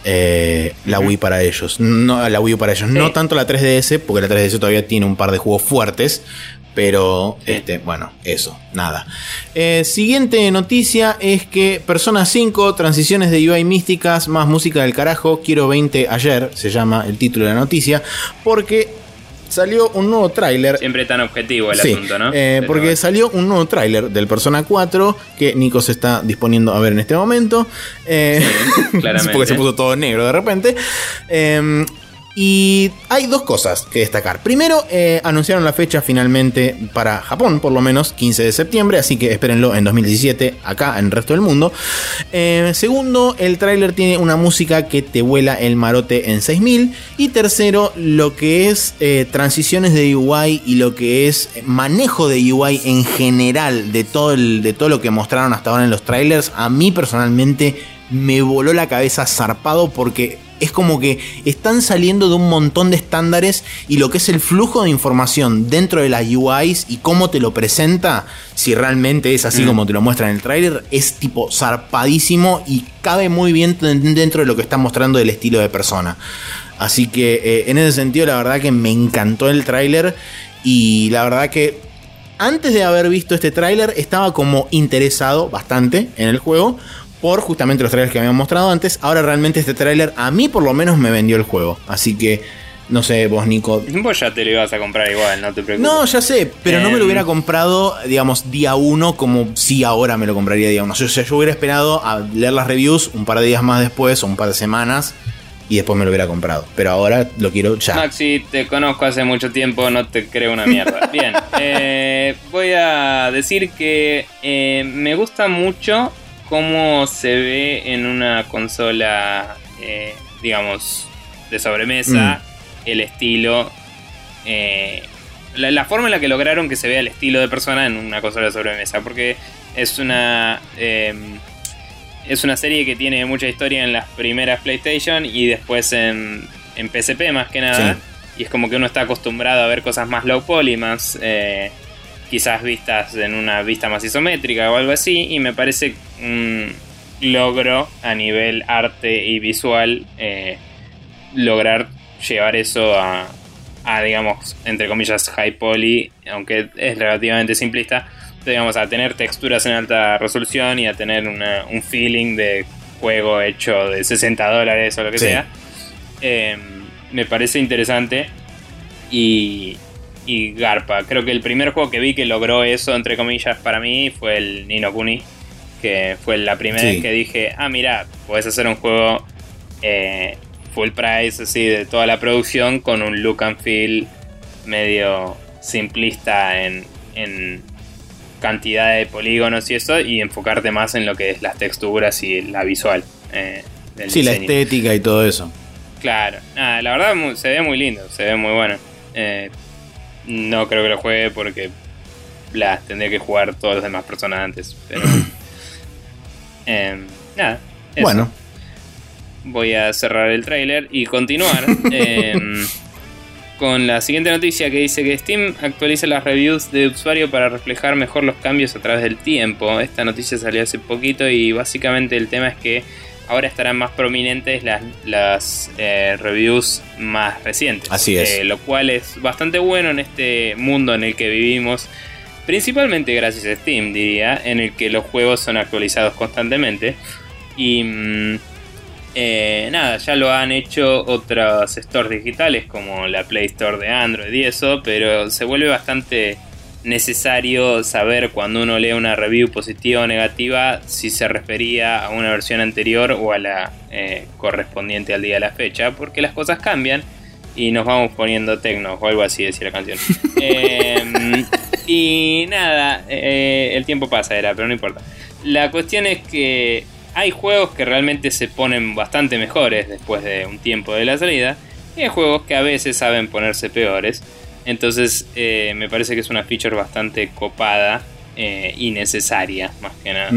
Speaker 1: eh, la Wii para ellos. No, la Wii para ellos. Sí. No tanto la 3DS, porque la 3DS todavía tiene un par de juegos fuertes. Pero, sí. este, bueno, eso, nada. Eh, siguiente noticia es que Persona 5, transiciones de UI místicas, más música del carajo, quiero 20 ayer, se llama el título de la noticia, porque salió un nuevo tráiler.
Speaker 2: Siempre tan objetivo el sí, asunto, ¿no?
Speaker 1: Eh, porque salió un nuevo tráiler del Persona 4 que Nico se está disponiendo a ver en este momento. Eh,
Speaker 2: sí, claramente.
Speaker 1: porque se puso todo negro de repente. Eh, Y hay dos cosas que destacar. Primero, eh, anunciaron la fecha finalmente para Japón, por lo menos 15 de septiembre, así que espérenlo en 2017 acá en el resto del mundo. Eh, segundo, el tráiler tiene una música que te vuela el marote en 6000. Y tercero, lo que es eh, transiciones de UI y lo que es manejo de UI en general de todo, el, de todo lo que mostraron hasta ahora en los trailers, a mí personalmente me voló la cabeza zarpado porque es como que están saliendo de un montón de estándares y lo que es el flujo de información dentro de las UIs y cómo te lo presenta, si realmente es así mm. como te lo muestra en el tráiler, es tipo zarpadísimo y cabe muy bien dentro de lo que está mostrando el estilo de persona. Así que eh, en ese sentido la verdad que me encantó el tráiler y la verdad que antes de haber visto este tráiler estaba como interesado bastante en el juego por justamente los trailers que habíamos mostrado antes. Ahora realmente este tráiler a mí por lo menos me vendió el juego. Así que no sé, vos Nico.
Speaker 2: Vos ya te lo ibas a comprar igual, no te preocupes.
Speaker 1: No, ya sé, pero no me lo hubiera em. comprado, digamos, día uno como si ahora me lo compraría día uno. O sea, yo hubiera esperado a leer las reviews un par de días más después o un par de semanas y después me lo hubiera comprado. Pero ahora lo quiero ya.
Speaker 2: Maxi, te conozco hace mucho tiempo, no te creo una mierda. Bien, eh, voy a decir que eh, me gusta mucho cómo se ve en una consola, eh, digamos, de sobremesa, mm. el estilo, eh, la, forma en la que lograron que se vea el estilo de persona en una consola de sobremesa, porque es una... Em, es una serie que tiene mucha historia en las primeras PlayStation y después en, en PSP más que nada. Y es como que uno está acostumbrado a ver cosas más low poly, más eh, quizás vistas en una vista más isométrica o algo así, y me parece un logro a nivel arte y visual eh, lograr llevar eso a, a, digamos, entre comillas, high poly, aunque es relativamente simplista, digamos, a tener texturas en alta resolución y a tener un feeling de juego hecho de 60 dólares o lo que sea. Em, me parece interesante y, y Garpa. Creo que el primer juego que vi que logró eso, entre comillas, para mí fue el Nino Kuni. Que fue la primera vez que dije, ah, mira, puedes hacer un juego eh, full price, así, de toda la producción, con un look and feel medio simplista en, en cantidad de polígonos y eso, y enfocarte más en lo que es las texturas y la visual.
Speaker 1: Eh, sí, la estética y todo eso.
Speaker 2: Claro, la verdad se ve muy lindo, se ve muy bueno. Eh, no creo que lo juegue porque bla, tendría que jugar todas las demás personas antes. Pero. Em, nada.
Speaker 1: Bueno.
Speaker 2: Voy a cerrar el trailer y continuar em, con la siguiente noticia que dice que Steam actualiza las reviews de usuario para reflejar mejor los cambios a través del tiempo. Esta noticia salió hace poquito y básicamente el tema es que ahora estarán más prominentes las, las eh, reviews más recientes.
Speaker 1: Así es.
Speaker 2: Eh, lo cual es bastante bueno en este mundo en el que vivimos. Principalmente gracias a Steam, diría, en el que los juegos son actualizados constantemente. Y mm, eh, nada, ya lo han hecho otros stores digitales como la Play Store de Android y eso, pero se vuelve bastante necesario saber cuando uno lee una review positiva o negativa si se refería a una versión anterior o a la eh, correspondiente al día de la fecha, porque las cosas cambian y nos vamos poniendo tecnos o algo así decía la canción. Em, y nada, eh, el tiempo pasa, era, pero no importa. La cuestión es que hay juegos que realmente se ponen bastante mejores después de un tiempo de la salida, y hay juegos que a veces saben ponerse peores. Entonces eh, me parece que es una feature bastante copada eh, y necesaria, más que nada.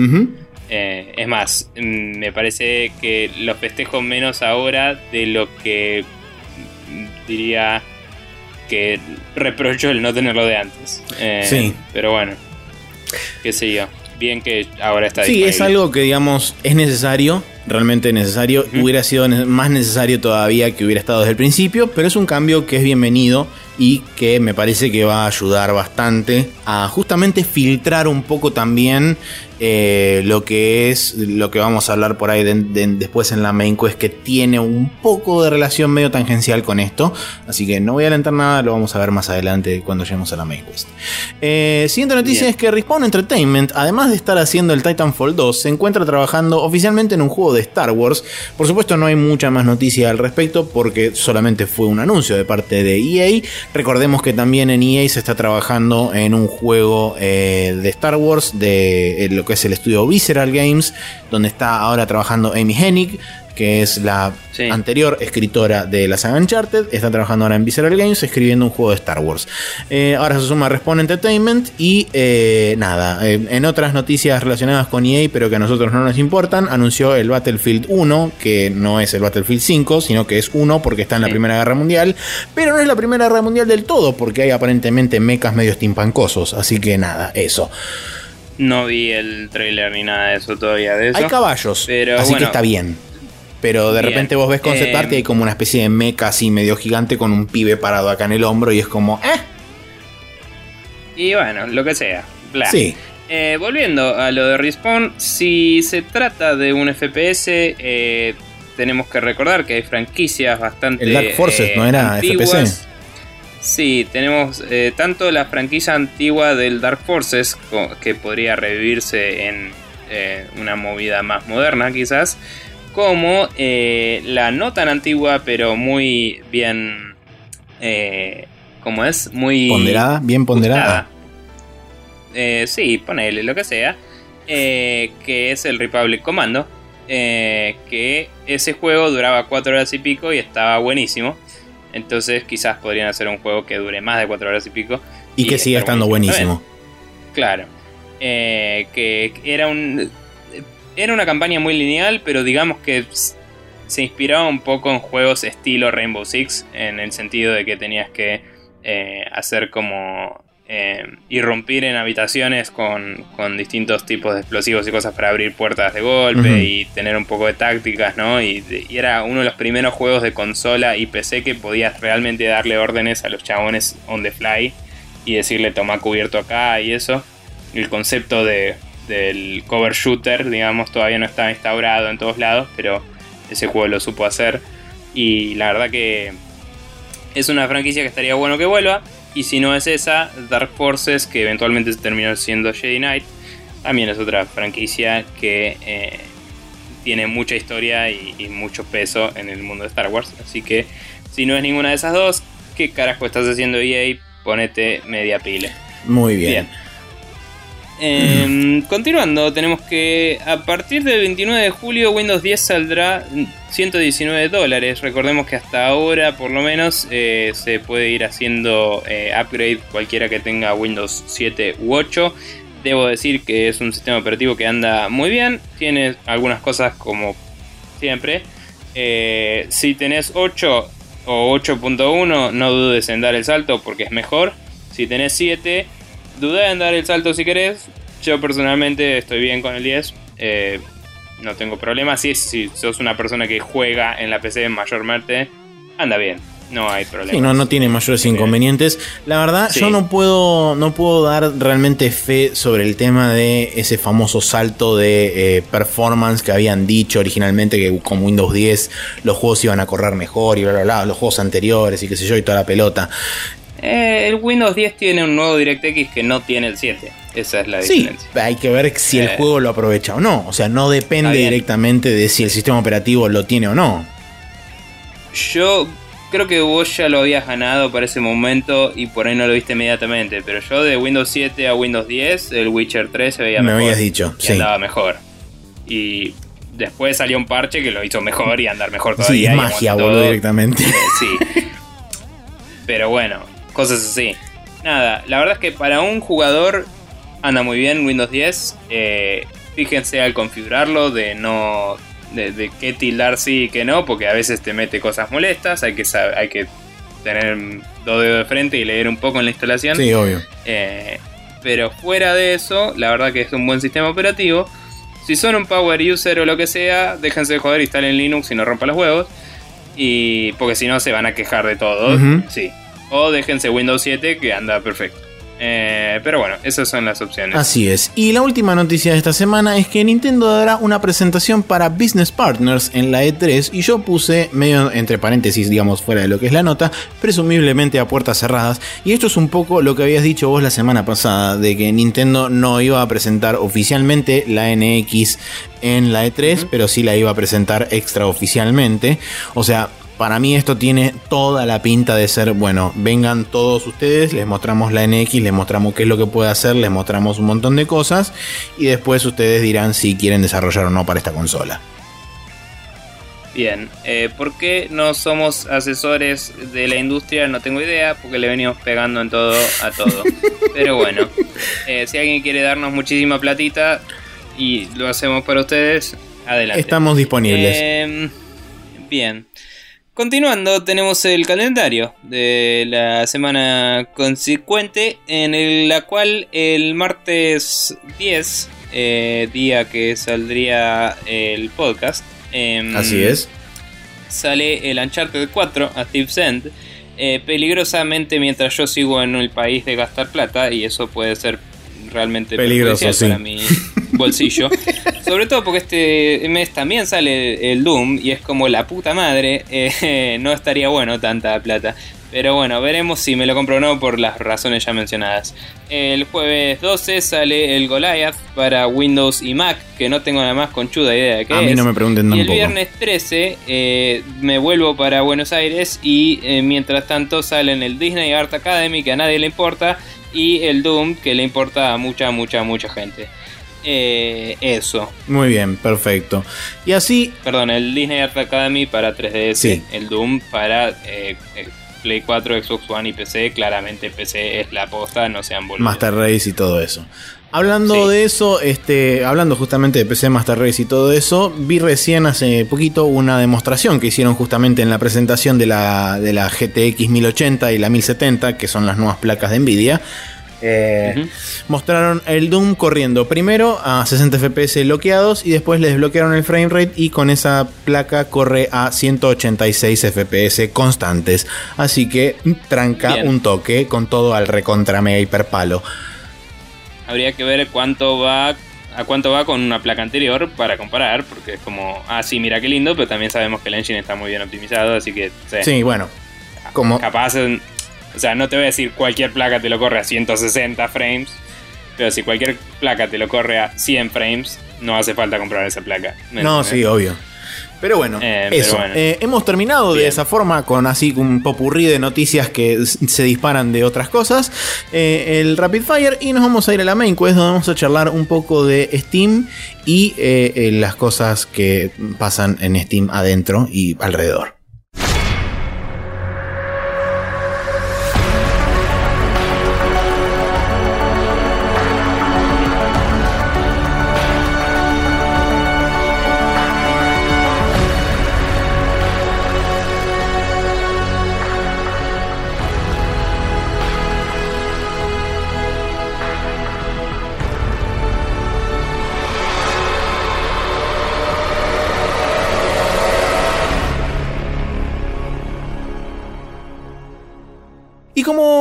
Speaker 2: Eh, es más, mm, me parece que lo festejo menos ahora de lo que mm, diría que reprocho el no tenerlo de antes. sí. Pero bueno, qué sé yo. Bien que ahora está
Speaker 1: Sí, es algo que digamos es necesario, realmente necesario. Hubiera sido más necesario todavía que hubiera estado desde el principio, pero es un cambio que es bienvenido y que me parece que va a ayudar bastante a justamente filtrar un poco también Eh, lo que es lo que vamos a hablar por ahí después en la main quest que tiene un poco de relación medio tangencial con esto. Así que no voy a adelantar nada, lo vamos a ver más adelante cuando lleguemos a la main quest. Eh, siguiente noticia es que Respawn Entertainment, además de estar haciendo el Titanfall 2, se encuentra trabajando oficialmente en un juego de Star Wars. Por supuesto no hay mucha más noticia al respecto porque solamente fue un anuncio de parte de EA. Recordemos que también en EA se está trabajando en un juego eh, de Star Wars de lo que es el estudio Visceral Games, donde está ahora trabajando Amy Hennig, que es la anterior escritora de la saga Uncharted, está trabajando ahora en Visceral Games escribiendo un juego de Star Wars. Eh, ahora se suma Respawn Entertainment y eh, nada, eh, en otras noticias relacionadas con EA, pero que a nosotros no nos importan, anunció el Battlefield 1, que no es el Battlefield 5, sino que es 1 porque está en la Primera Guerra Mundial, pero no es la Primera Guerra Mundial del todo, porque hay aparentemente mechas medio steampancosos, así que nada, eso.
Speaker 2: No vi el trailer ni nada de eso todavía de eso.
Speaker 1: Hay caballos, pero así que está bien. Pero de repente vos ves concept art y hay como una especie de mecha así medio gigante con un pibe parado acá en el hombro y es como, ¿eh?
Speaker 2: Y bueno, lo que sea. Sí. Eh, volviendo a lo de Respawn, si se trata de un FPS, eh, tenemos que recordar que hay franquicias bastante.
Speaker 1: El Dark Forces no era
Speaker 2: antiguas. Sí, tenemos eh, tanto la franquicia antigua del Dark Forces, que podría revivirse en una movida más moderna quizás, como eh, la no tan antigua, pero muy bien. Eh, ¿Cómo es? Muy.
Speaker 1: Ponderada, bien ponderada.
Speaker 2: Eh, sí, ponele lo que sea. Eh, que es el Republic Commando. que ese juego duraba 4 horas y pico y estaba buenísimo. Entonces, quizás podrían hacer un juego que dure más de 4 horas y pico.
Speaker 1: Y, que siga estando buenísimo.
Speaker 2: Claro. que era un era una campaña muy lineal, pero digamos que se inspiraba un poco en juegos estilo Rainbow Six, en el sentido de que tenías que eh, hacer como eh, irrumpir en habitaciones con, distintos tipos de explosivos y cosas para abrir puertas de golpe y tener un poco de tácticas, ¿no? Y, y, era uno de los primeros juegos de consola y PC que podías realmente darle órdenes a los chabones on the fly y decirle toma cubierto acá y eso. El concepto de del cover shooter, digamos, todavía no está instaurado en todos lados, pero ese juego lo supo hacer. Y la verdad que es una franquicia que estaría bueno que vuelva. Y si no es esa, Dark Forces, que eventualmente terminó siendo Jedi Knight, también es otra franquicia que eh, tiene mucha historia y, mucho peso en el mundo de Star Wars. Así que si no es ninguna de esas dos, ¿qué carajo estás haciendo EA? Ponete media pila.
Speaker 1: Muy bien.
Speaker 2: Em, continuando, tenemos que a partir del 29 de julio Windows 10 saldrá 119 dólares. Recordemos que hasta ahora por lo menos eh, se puede ir haciendo eh, upgrade cualquiera que tenga Windows 7 u 8. Debo decir que es un sistema operativo que anda muy bien. Tiene algunas cosas como siempre. Eh, si tenés 8 o 8.1 no dudes en dar el salto porque es mejor. Si tenés 7 Dudé en dar el salto si querés. Yo personalmente estoy bien con el 10. Eh, no tengo problema. Si, si sos una persona que juega en la PC mayormente, anda bien. No hay problema.
Speaker 1: Sí, no, no tiene mayores inconvenientes. La verdad, yo no puedo, no puedo dar realmente fe sobre el tema de ese famoso salto de eh, performance que habían dicho originalmente que con Windows 10 los juegos iban a correr mejor y bla bla bla, los juegos anteriores y qué sé yo y toda la pelota.
Speaker 2: Eh, el Windows 10 tiene un nuevo DirectX que no tiene el 7. Esa es la diferencia.
Speaker 1: Sí, hay que ver si el eh. juego lo aprovecha o no. O sea, no depende directamente de si el sistema operativo lo tiene o no.
Speaker 2: Yo creo que vos ya lo habías ganado para ese momento y por ahí no lo viste inmediatamente. Pero yo de Windows 7 a Windows 10, el Witcher 3 se veía mejor.
Speaker 1: Me habías dicho,
Speaker 2: sí. andaba mejor. Y después salió un parche que lo hizo mejor y andar mejor todavía.
Speaker 1: Sí, magia, boludo, directamente. Eh,
Speaker 2: sí. Pero bueno, cosas así. Nada, la verdad es que para un jugador anda muy bien Windows 10. Eh, fíjense al configurarlo de no. De, qué tildar sí y qué no, porque a veces te mete cosas molestas. Hay que, hay que tener dos dedos de frente y leer un poco en la instalación.
Speaker 1: Sí, obvio.
Speaker 2: Eh, pero fuera de eso, la verdad que es un buen sistema operativo. Si son un power user o lo que sea, déjense de joder, instalen Linux y no rompan los huevos. Y porque si no se van a quejar de todo. Sí, o déjense Windows 7 que anda perfecto. Eh, pero bueno, esas son las opciones.
Speaker 1: Así es. Y la última noticia de esta semana es que Nintendo dará una presentación para Business Partners en la E3 y yo puse medio entre paréntesis, digamos, fuera de lo que es la nota, presumiblemente a puertas cerradas. Y esto es un poco lo que habías dicho vos la semana pasada, de que Nintendo no iba a presentar oficialmente la NX en la E3, pero sí la iba a presentar extraoficialmente. O sea, para mí esto tiene toda la pinta de ser, bueno, vengan todos ustedes, les mostramos la NX, les mostramos qué es lo que puede hacer, les mostramos un montón de cosas y después ustedes dirán si quieren desarrollar o no para esta consola.
Speaker 2: Bien, eh, ¿por qué no somos asesores de la industria? No tengo idea, porque le venimos pegando en todo a todo. Pero bueno, eh, si alguien quiere darnos muchísima platita y lo hacemos para ustedes, adelante.
Speaker 1: Estamos disponibles.
Speaker 2: Eh, bien. Continuando, tenemos el calendario de la semana consecuente, en la cual el martes 10, eh, día que saldría el podcast, em,
Speaker 1: Así es.
Speaker 2: sale el Uncharted 4 a Thief's End. eh, peligrosamente mientras yo sigo en el país de gastar plata y eso puede ser realmente
Speaker 1: Peligroso, sí.
Speaker 2: para mi bolsillo. Sobre todo porque este mes también sale el Doom y es como la puta madre. eh, no estaría bueno tanta plata. Pero bueno, veremos si me lo compro o no por las razones ya mencionadas. El jueves 12 sale el Goliath para Windows y Mac, que no tengo nada más conchuda idea de qué
Speaker 1: A
Speaker 2: es.
Speaker 1: mí no me pregunten
Speaker 2: Y el
Speaker 1: tampoco.
Speaker 2: viernes 13 eh, me vuelvo para Buenos Aires y eh, mientras tanto salen el Disney Art Academy que a nadie le importa y el Doom que le importa a mucha, mucha, mucha gente. Eh, eso.
Speaker 1: Muy bien, perfecto. Y así,
Speaker 2: Perdón, el Disney Art Academy para 3DS,
Speaker 1: Sí.
Speaker 2: el Doom para eh, eh, Play 4, Xbox One y PC. Claramente PC es la posta, no sean boludos.
Speaker 1: Master Race y todo eso. Hablando
Speaker 2: Sí.
Speaker 1: de eso, este, hablando justamente de PC Master Race y todo eso, vi recién hace poquito una demostración que hicieron justamente en la presentación de la, de la GTX 1080 y la 1070, que son las nuevas placas de Nvidia. Eh. Mostraron el Doom corriendo primero a 60 FPS bloqueados y después les desbloquearon el frame rate y con esa placa corre a 186 FPS constantes. Así que tranca
Speaker 2: Bien.
Speaker 1: un toque con todo al recontra mega hiperpalo.
Speaker 2: Habría que ver cuánto va a cuánto va con una placa anterior para comparar, porque es como, ah, sí, mira qué lindo, pero también sabemos que el engine está muy bien optimizado, así que sí,
Speaker 1: Sí, bueno. Como,
Speaker 2: capaz, o sea, no te voy a decir cualquier placa te lo corre a 160 frames, pero si cualquier placa te lo corre a 100 frames, no hace falta comprar esa placa. ¿me
Speaker 1: no, sí, obvio. Pero bueno,
Speaker 2: Eh, pero
Speaker 1: eso.
Speaker 2: bueno.
Speaker 1: Eh, hemos terminado de esa forma con así un popurrí de noticias que se disparan de otras cosas. Eh, el Rapid Fire y nos vamos a ir a la main quest donde vamos a charlar un poco de Steam y las cosas que pasan en Steam adentro y alrededor.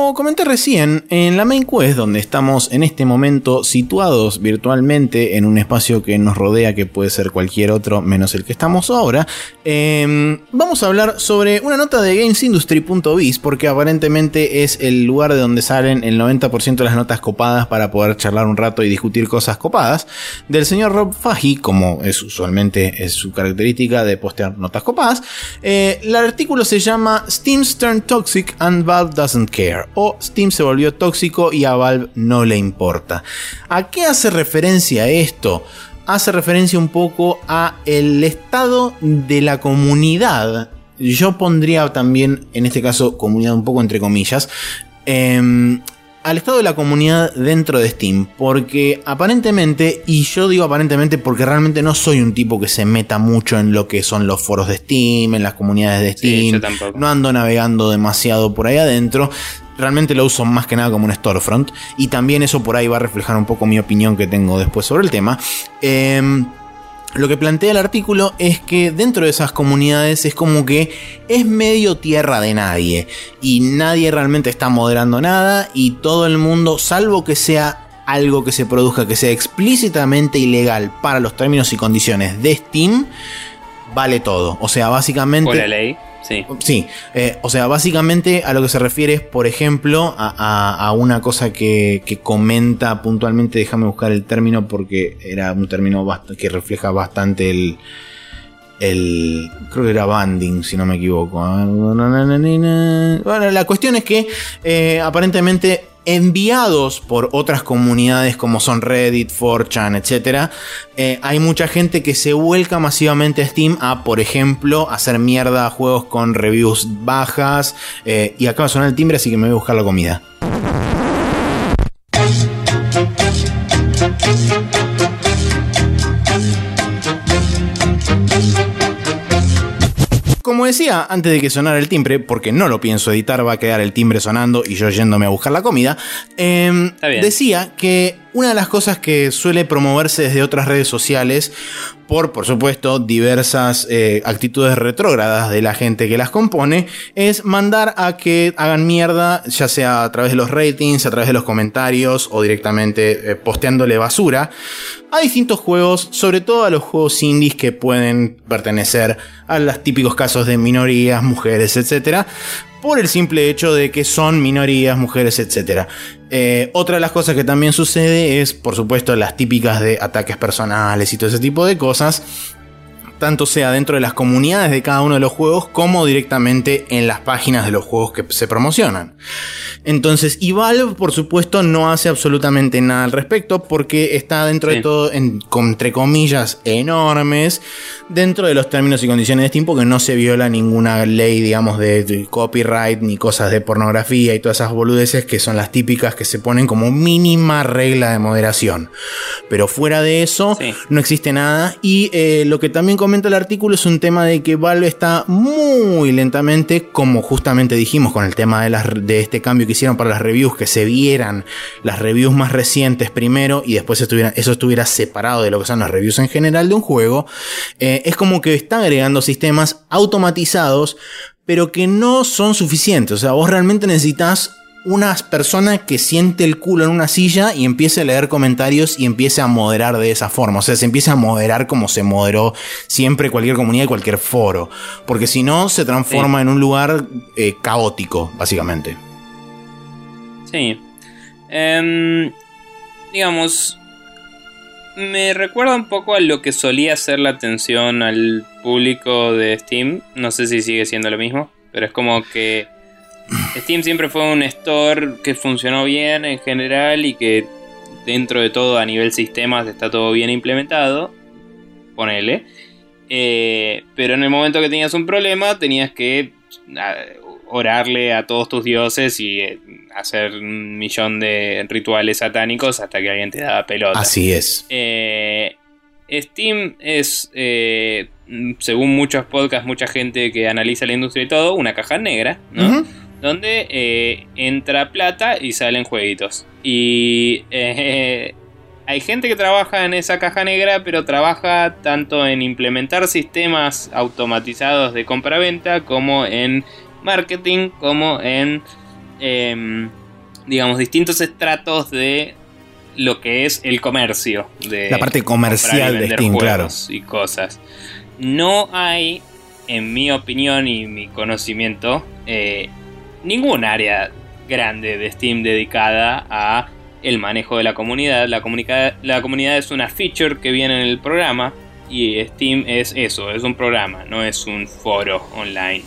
Speaker 1: Como comenté recién, en la main quest, donde estamos en este momento situados virtualmente en un espacio que nos rodea, que puede ser cualquier otro menos el que estamos ahora, eh, vamos a hablar sobre una nota de GamesIndustry.biz, porque aparentemente es el lugar de donde salen el 90% de las notas copadas para poder charlar un rato y discutir cosas copadas, del señor Rob Fahey, como es usualmente su característica de postear notas copadas. Eh, el artículo se llama Steam's Turned Toxic and Valve Doesn't Care, o Steam se volvió tóxico y a Valve no le importa. ¿A qué hace referencia esto? Hace referencia un poco a el estado de la comunidad. Yo pondría también, en este caso, comunidad un poco entre comillas, em, al estado de la comunidad dentro de Steam, porque aparentemente, y yo digo aparentemente porque realmente no soy un tipo que se meta mucho en lo que son los foros de Steam, en las comunidades de Steam, no ando navegando demasiado por ahí adentro. Realmente lo uso más que nada como un storefront. Y también eso por ahí va a reflejar un poco mi opinión que tengo después sobre el tema. Em, lo que plantea el artículo es que dentro de esas comunidades es como que es medio tierra de nadie y nadie realmente está moderando nada y todo el mundo, salvo que sea algo que se produzca que sea explícitamente ilegal para los términos y condiciones de Steam, vale todo. O sea, básicamente...
Speaker 2: Por la ley. Sí.
Speaker 1: Sí, eh, o sea, básicamente a lo que se refiere es, por ejemplo, a, una cosa que, comenta puntualmente, déjame buscar el término porque era un término que refleja bastante el, el. Creo que era banding, si no me equivoco. Bueno, la cuestión es que eh, aparentemente enviados por otras comunidades como son Reddit, 4chan, etc. Eh, hay mucha gente que se vuelca masivamente a Steam a, por ejemplo, hacer mierda a juegos con reviews bajas. Eh, y acaba de sonar el timbre, así que me voy a buscar la comida. Decía antes de que sonara el timbre, porque no lo pienso editar, va a quedar el timbre sonando y yo yéndome a buscar la comida, em, decía que una de las cosas que suele promoverse desde otras redes sociales, por por supuesto diversas eh, actitudes retrógradas de la gente que las compone, es mandar a que hagan mierda, ya sea a través de los ratings, a través de los comentarios o directamente eh, posteándole basura. A distintos juegos, sobre todo a los juegos indies que pueden pertenecer a los típicos casos de minorías, mujeres, etc por el simple hecho de que son minorías, mujeres, etc. Eh, otra de las cosas que también sucede es, por supuesto, las típicas de ataques personales y todo ese tipo de cosas tanto sea dentro de las comunidades de cada uno de los juegos como directamente en las páginas de los juegos que se promocionan. Entonces, y Valve, por supuesto, no hace absolutamente nada al respecto porque está dentro de todo, entre comillas, enormes, dentro de los términos y condiciones de Steam porque no se viola ninguna ley, digamos, de, copyright ni cosas de pornografía y todas esas boludeces que son las típicas que se ponen como mínima regla de moderación. Pero fuera de eso, no existe nada y eh, lo que también comenta el artículo es un tema de que Valve está muy lentamente, como justamente dijimos con el tema de, las, de este cambio que hicieron para las reviews, que se vieran las reviews más recientes primero y después eso estuviera separado de lo que son las reviews en general de un juego. Eh, es como que está agregando sistemas automatizados, pero que no son suficientes. O sea, vos realmente necesitas una persona que siente el culo en una silla y empiece a leer comentarios y empiece a moderar de esa forma. O sea, se empieza a moderar como se moderó siempre cualquier comunidad y cualquier foro. Porque si no, se transforma en un lugar eh, caótico, básicamente.
Speaker 2: Sí. Em, digamos, me recuerda un poco a lo que solía ser la atención al público de Steam. No sé si sigue siendo lo mismo, pero es como que Steam siempre fue un store que funcionó bien en general y que dentro de todo a nivel sistemas está todo bien implementado. Ponele. Eh, pero en el momento que tenías un problema tenías que orarle a todos tus dioses y eh, hacer un millón de rituales satánicos hasta que alguien te daba pelota.
Speaker 1: Así es.
Speaker 2: Eh, Steam es, según muchos podcasts, mucha gente que analiza la industria y todo, una caja negra, ¿no? Donde eh, entra plata y salen jueguitos. Y eh, hay gente que trabaja en esa caja negra, pero trabaja tanto en implementar sistemas automatizados de compra-venta como en marketing, como en, em, digamos, distintos estratos de lo que es el comercio. De
Speaker 1: la parte comercial de Steam, claro.
Speaker 2: Y cosas. No hay, en mi opinión y mi conocimiento, eh, ningún área grande de Steam dedicada a el manejo de la comunidad. La, la comunidad es una feature que viene en el programa y Steam es eso, es un programa, no es un foro online.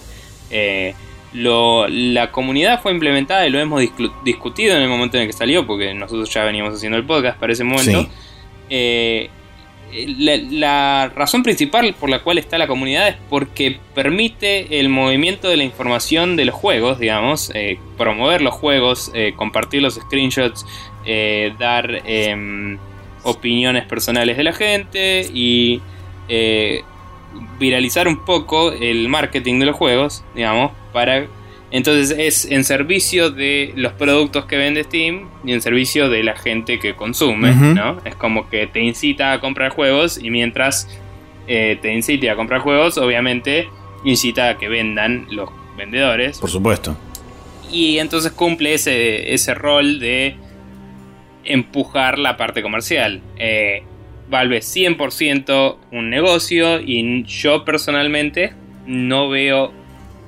Speaker 2: Eh, la comunidad fue implementada y lo hemos discutido en el momento en el que salió, porque nosotros ya veníamos haciendo el podcast para ese momento. Eh, la, razón principal por la cual está la comunidad es porque permite el movimiento de la información de los juegos, digamos, eh, promover los juegos, eh, compartir los screenshots, eh, dar em, opiniones personales de la gente y viralizar un poco el marketing de los juegos, digamos, para entonces es en servicio de los productos que vende Steam y en servicio de la gente que consume, ¿no? Es como que te incita a comprar juegos y mientras eh, te incite a comprar juegos, obviamente incita a que vendan los vendedores.
Speaker 1: Por supuesto.
Speaker 2: Y entonces cumple ese, ese rol de empujar la parte comercial. Eh, Valve es 100% un negocio y yo personalmente no veo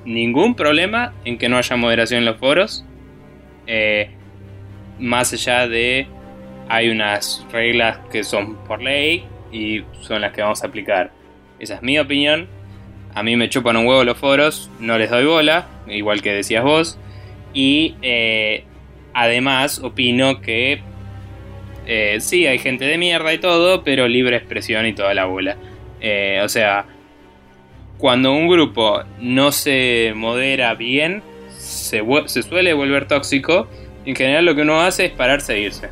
Speaker 2: ningún problema en que no haya moderación en los foros. Eh, más allá de hay unas reglas que son por ley y son las que vamos a aplicar. Esa es mi opinión. A mí me chupan un huevo los foros, no les doy bola, igual que decías vos. Y eh, además opino que eh, sí, hay gente de mierda y todo, pero libre expresión y toda la bola. O sea, cuando un grupo no se modera bien, se, suele volver tóxico. En general lo que uno hace es pararse e irse.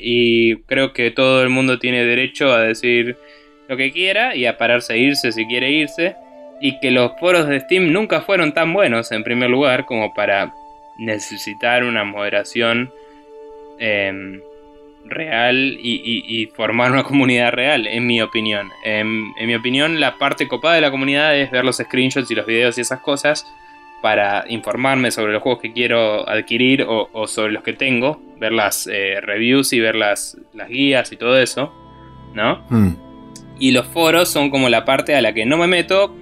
Speaker 2: y creo que todo el mundo tiene derecho a decir lo que quiera y a pararse e irse si quiere irse. Y que los foros de Steam nunca fueron tan buenos en primer lugar como para necesitar una moderación em, real y, formar una comunidad real, en mi opinión. En, mi opinión, la parte copada de la comunidad es ver los screenshots y los videos y esas cosas para informarme sobre los juegos que quiero adquirir o, sobre los que tengo, ver las eh, reviews y ver las, las, guías y todo eso, ¿no? Hmm. Y los foros son como la parte a la que no me meto,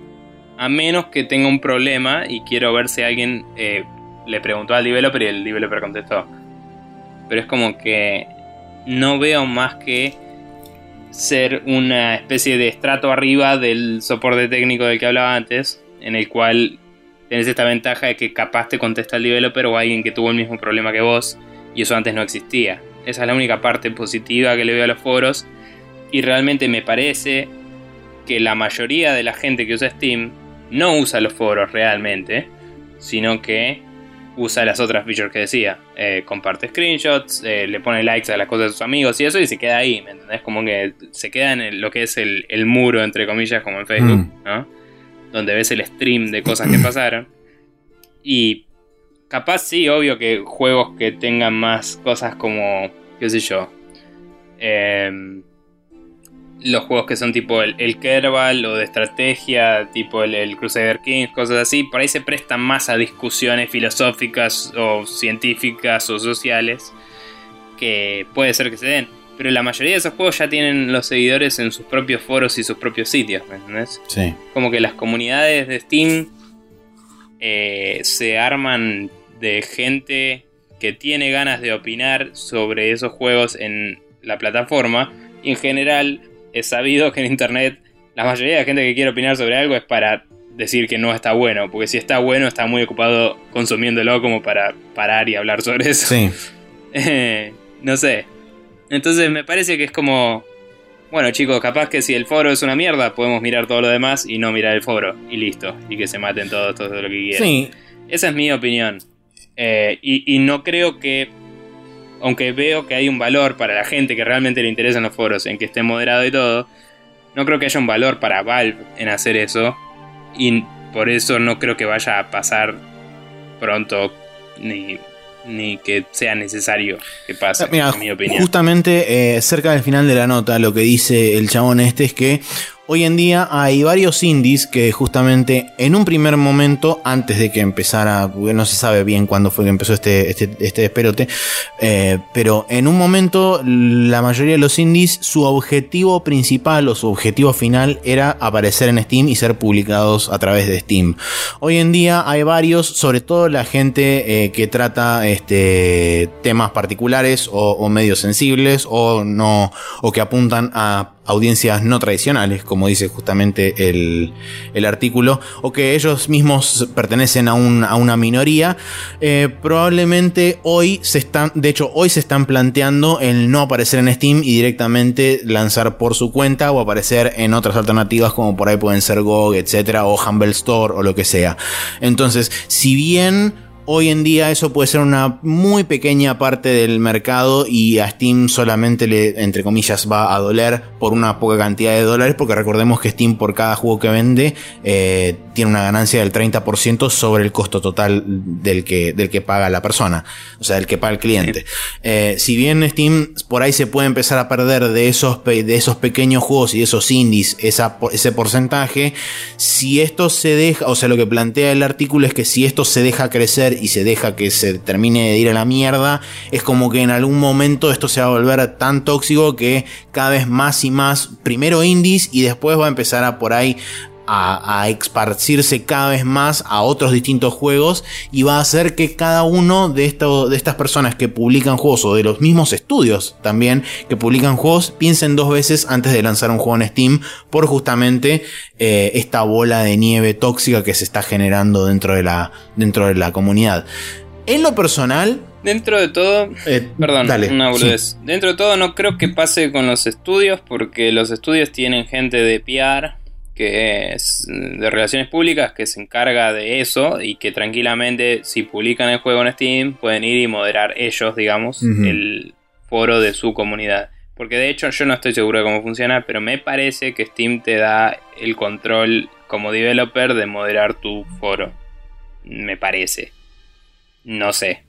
Speaker 2: a menos que tenga un problema y quiero ver si alguien eh, le preguntó al developer y el developer contestó. Pero es como que no veo más que ser una especie de estrato arriba del soporte técnico del que hablaba antes, en el cual tenés esta ventaja de que capaz te contesta el developer o alguien que tuvo el mismo problema que vos, y eso antes no existía. Esa es la única parte positiva que le veo a los foros, y realmente me parece que la mayoría de la gente que usa Steam no usa los foros realmente, sino que usa las otras features que decía. Eh, comparte screenshots, eh, le pone likes a las cosas de sus amigos y eso y se queda ahí, ¿me entendés? Como que se queda en lo que es el, muro, entre comillas, como en Facebook, mm. ¿no? Donde ves el stream de cosas que pasaron. Y capaz sí, obvio que juegos que tengan más cosas como, qué sé yo. Eh, los juegos que son tipo el, el Kerbal o de estrategia, tipo el, Crusader Kings, cosas así, por ahí se prestan más a discusiones filosóficas o científicas o sociales que puede ser que se den. Pero la mayoría de esos juegos ya tienen los seguidores en sus propios foros y sus propios sitios, ¿me entendés?
Speaker 1: Sí.
Speaker 2: Como que las comunidades de Steam eh, se arman de gente que tiene ganas de opinar sobre esos juegos en la plataforma. Y en general es sabido que en internet la mayoría de la gente que quiere opinar sobre algo es para decir que no está bueno, porque si está bueno está muy ocupado consumiéndolo como para parar y hablar sobre eso.
Speaker 1: Sí.
Speaker 2: Eh, no sé. Entonces me parece que es como, bueno chicos, capaz que si el foro es una mierda, podemos mirar todo lo demás y no mirar el foro y listo, y que se maten todos, todo lo que quieran. Sí. Esa es mi opinión. Eh, y no creo que aunque veo que hay un valor para la gente que realmente le interesan los foros en que esté moderado y todo, no creo que haya un valor para Valve en hacer eso. Y por eso no creo que vaya a pasar pronto ni, ni que sea necesario que pase, en mi opinión.
Speaker 1: Justamente eh, cerca del final de la nota, lo que dice el chabón este es que Hoy en día hay varios indies que justamente en un primer momento, antes de que empezara, no se sabe bien cuándo fue que empezó este, este, este eh, pero en un momento la mayoría de los indies, su objetivo principal o su objetivo final era aparecer en Steam y ser publicados a través de Steam. Hoy en día hay varios, sobre todo la gente eh, que trata este, temas particulares o, o medios sensibles o, no, o que apuntan a audiencias no tradicionales, como dice justamente el, artículo, o que ellos mismos pertenecen a, una minoría, eh, probablemente hoy se están, de hecho hoy se están planteando el no aparecer en Steam y directamente lanzar por su cuenta o aparecer en otras alternativas como por ahí pueden ser GOG, etcétera, o Humble Store o lo que sea. Entonces, si bien Hoy en día eso puede ser una muy pequeña parte del mercado y a Steam solamente le, entre comillas, va a doler por una poca cantidad de dólares, porque recordemos que Steam por cada juego que vende eh, tiene una ganancia del 30% sobre el costo total del que, del que paga la persona, o sea, del que paga el cliente. Eh, si bien Steam por ahí se puede empezar a perder de esos, de esos pequeños juegos y de esos indies esa, ese porcentaje, si esto se deja, o sea, lo que plantea el artículo es que si esto se deja crecer y se deja que se termine de ir a la mierda, es como que en algún momento esto se va a volver tan tóxico que cada vez más y más, primero indies y después va a empezar a por ahí a, a, esparcirse cada vez más a otros distintos juegos y va a hacer que cada uno de, de estas personas que publican juegos o de los mismos estudios también que publican juegos piensen dos veces antes de lanzar un juego en Steam por justamente eh, esta bola de nieve tóxica que se está generando dentro de la, dentro de la comunidad. En lo personal,
Speaker 2: Dentro de todo, eh, perdón, dale, una boludez. Dentro de todo no creo que pase con los estudios porque los estudios tienen gente de PR que es de relaciones públicas que se encarga de eso y que tranquilamente si publican el juego en Steam pueden ir y moderar ellos, digamos, el foro de su comunidad. Porque de hecho yo no estoy seguro de cómo funciona, pero me parece que Steam te da el control como developer de moderar tu foro. Me parece. No sé.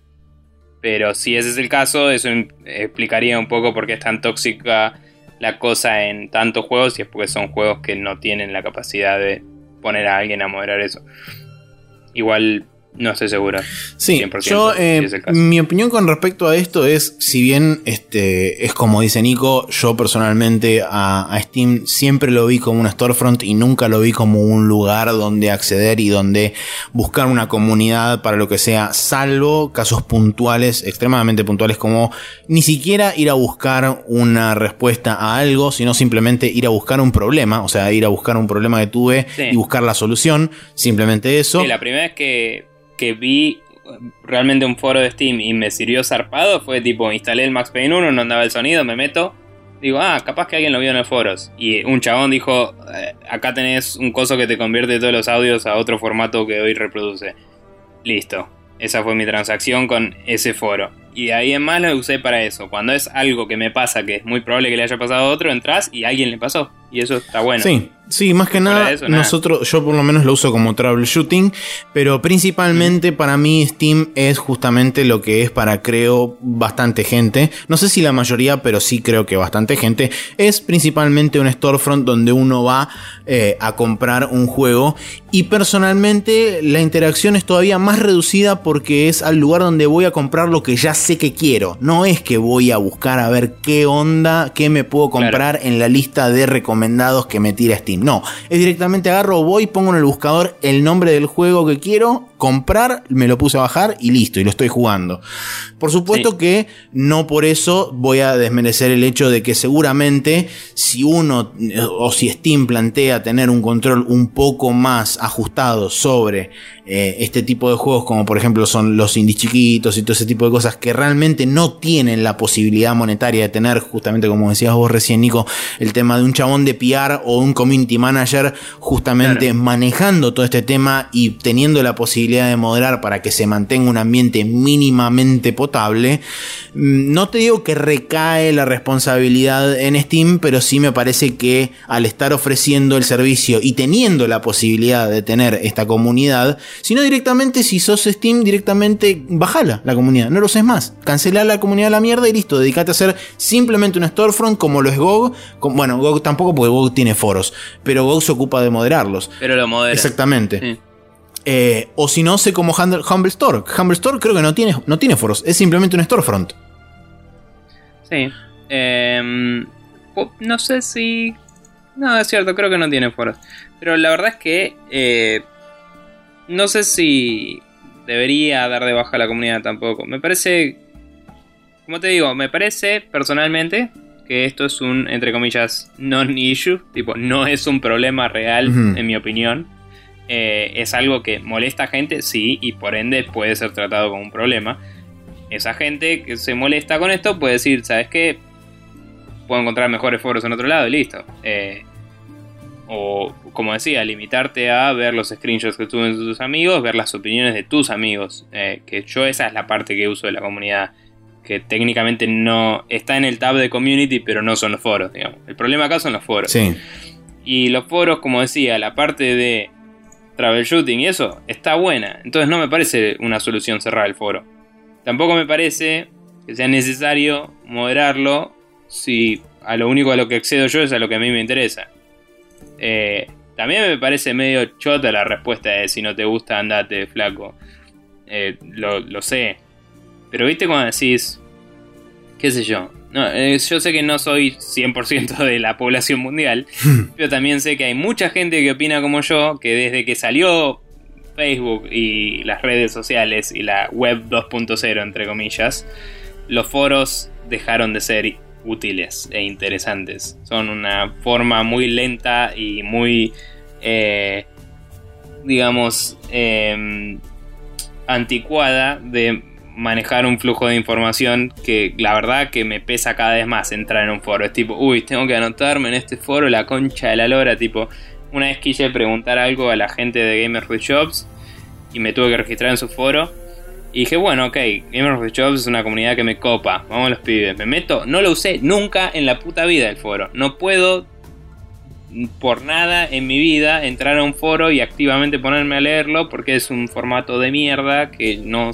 Speaker 2: Pero si ese es el caso, eso explicaría un poco por qué es tan tóxica la cosa en tantos juegos y es porque son juegos que no tienen la capacidad de poner a alguien a moderar eso. Igual no estoy seguro.
Speaker 1: Sí, yo, eh, mi opinión con respecto a esto es, si bien este, es como dice Nico, yo personalmente a, Steam siempre lo vi como un storefront y nunca lo vi como un lugar donde acceder y donde buscar una comunidad para lo que sea, salvo casos puntuales, extremadamente puntuales, como ni siquiera ir a buscar una respuesta a algo, sino simplemente ir a buscar un problema, o sea, ir a buscar un problema que tuve y buscar la solución, simplemente eso.
Speaker 2: Sí, la primera vez que que vi realmente un foro de Steam y me sirvió zarpado fue tipo, instalé el Max Payne 1, no andaba el sonido, me meto, digo, ah, capaz que alguien lo vio en el foros. Y un chabón dijo, eh, acá tenés un coso que te convierte todos los audios a otro formato que hoy reproduce. Listo. Esa fue mi transacción con ese foro. Y de ahí en más lo usé para eso. Cuando es algo que me pasa, que es muy probable que le haya pasado a otro, entras y alguien le pasó. Y eso está bueno.
Speaker 1: Sí, Sí, más que nada, nosotros, yo por lo menos lo uso como troubleshooting, pero principalmente para mí Steam es justamente lo que es para creo bastante gente. No sé si la mayoría, pero sí creo que bastante gente. Es principalmente un storefront donde uno va eh, a comprar un juego y personalmente la interacción es todavía más reducida porque es al lugar donde voy a comprar lo que ya sé que quiero. No es que voy a buscar a ver qué onda, qué me puedo comprar en la lista de recomendados que me tira Steam. No, es directamente agarro, voy, pongo en el buscador el nombre del juego que quiero, comprar, me lo puse a bajar y listo, y lo estoy jugando. Por supuesto que no por eso voy a desmerecer el hecho de que seguramente si uno o si Steam plantea tener un control un poco más ajustado sobre eh, este tipo de juegos, como por ejemplo son los indies chiquitos y todo ese tipo de cosas que realmente no tienen la posibilidad monetaria de tener, justamente como decías vos recién, Nico, el tema de un chabón de PR o un community manager, justamente manejando todo este tema y teniendo la posibilidad de moderar para que se mantenga un ambiente mínimamente potable. Mm, no te digo que recae la responsabilidad en Steam, pero sí me parece que al estar ofreciendo el servicio y teniendo la posibilidad de tener esta comunidad, si no directamente, si sos Steam, directamente bajala la comunidad, no lo sé más. Cancelar la comunidad a la mierda y listo. Dedicate a hacer simplemente un storefront como lo es GOG. Bueno, GOG tampoco porque GOG tiene foros, pero GOG se ocupa de moderarlos.
Speaker 2: Pero lo modera.
Speaker 1: Exactamente. Eh, o si no, sé como Humble Store. Humble Store creo que no tiene, no tiene foros, es simplemente un storefront.
Speaker 2: Sí. Em, no sé si. No, es cierto, creo que no tiene foros. Pero la verdad es que eh, no sé si debería dar de baja a la comunidad tampoco. Me parece, como te digo, me parece personalmente que esto es un, entre comillas, non-issue. Tipo, no es un problema real, en mi opinión. Eh, es algo que molesta a gente, sí, y por ende puede ser tratado como un problema. Esa gente que se molesta con esto puede decir, ¿sabes qué? Puedo encontrar mejores foros en otro lado y listo. Eh, o como decía, limitarte a ver los screenshots que tuven tus amigos, ver las opiniones de tus amigos. Eh, que yo esa es la parte que uso de la comunidad. Que técnicamente no está en el tab de community, pero no son los foros, digamos. El problema acá son los foros.
Speaker 1: Sí.
Speaker 2: Y los foros, como decía, la parte de travel shooting y eso está buena. Entonces no me parece una solución cerrar el foro. Tampoco me parece que sea necesario moderarlo si a lo único a lo que accedo yo es a lo que a mí me interesa. Eh, también me parece medio chota la respuesta de si no te gusta andate, flaco. Eh, lo, sé. Pero viste cuando decís, qué sé yo. Eh, yo sé que no soy 100% de la población mundial, pero también sé que hay mucha gente que opina como yo, que desde que salió Facebook y las redes sociales y la web 2.0, entre comillas, los foros dejaron de ser útiles e interesantes. Son una forma muy lenta y muy, eh, digamos, em, anticuada de manejar un flujo de información que la verdad que me pesa cada vez más entrar en un foro. Es tipo, uy, tengo que anotarme en este foro la concha de la lora. Tipo, una vez quise preguntar algo a la gente de Gamers with Jobs y me tuve que registrar en su foro y dije, bueno, ok, Gamers the Jobs es una comunidad que me copa. Vamos los pibes. Me meto. No lo usé nunca en la puta vida el foro. No puedo por nada en mi vida entrar a un foro y activamente ponerme a leerlo porque es un formato de mierda que no,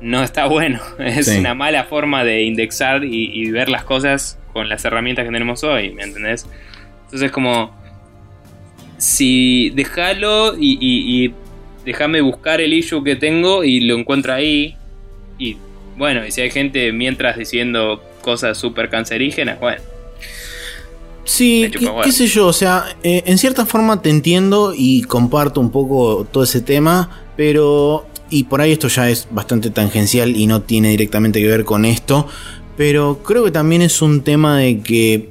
Speaker 2: no está bueno. Es una mala forma de indexar y, ver las cosas con las herramientas que tenemos hoy, ¿me entendés? Entonces como... Si déjalo y déjame buscar el issue que tengo y lo encuentro ahí. Y bueno, y si hay gente mientras diciendo cosas súper cancerígenas, bueno.
Speaker 1: Sí, qué, sé yo, o sea, eh, en cierta forma te entiendo y comparto un poco todo ese tema, pero, y por ahí esto ya es bastante tangencial y no tiene directamente que ver con esto, pero creo que también es un tema de que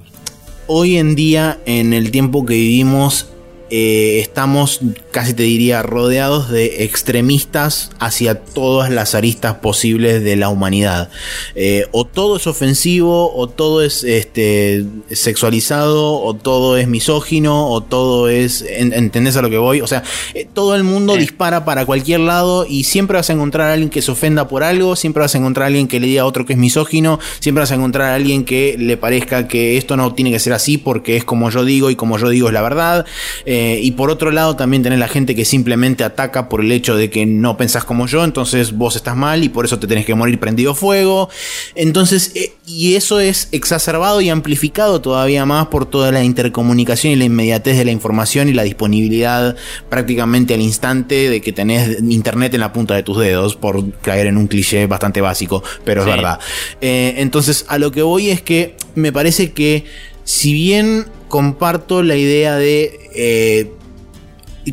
Speaker 1: hoy en día, en el tiempo que vivimos, eh, estamos, casi te diría, rodeados de extremistas hacia todas las aristas posibles de la humanidad. Eh, o todo es ofensivo, o todo es este, sexualizado, o todo es misógino, o todo es... ¿Entendés a lo que voy? O sea, eh, todo el mundo dispara para cualquier lado y siempre vas a encontrar a alguien que se ofenda por algo, siempre vas a encontrar a alguien que le diga a otro que es misógino, siempre vas a encontrar a alguien que le parezca que esto no tiene que ser así porque es como yo digo y como yo digo es la verdad. Eh, y por otro lado también tenés la gente que simplemente ataca por el hecho de que no pensás como yo, entonces vos estás mal y por eso te tenés que morir prendido fuego. Entonces, eh, y eso es exacerbado y amplificado todavía más por toda la intercomunicación y la inmediatez de la información y la disponibilidad prácticamente al instante de que tenés internet en la punta de tus dedos, por caer en un cliché bastante básico, pero es verdad. Eh, entonces, a lo que voy es que me parece que si bien comparto la idea de eh,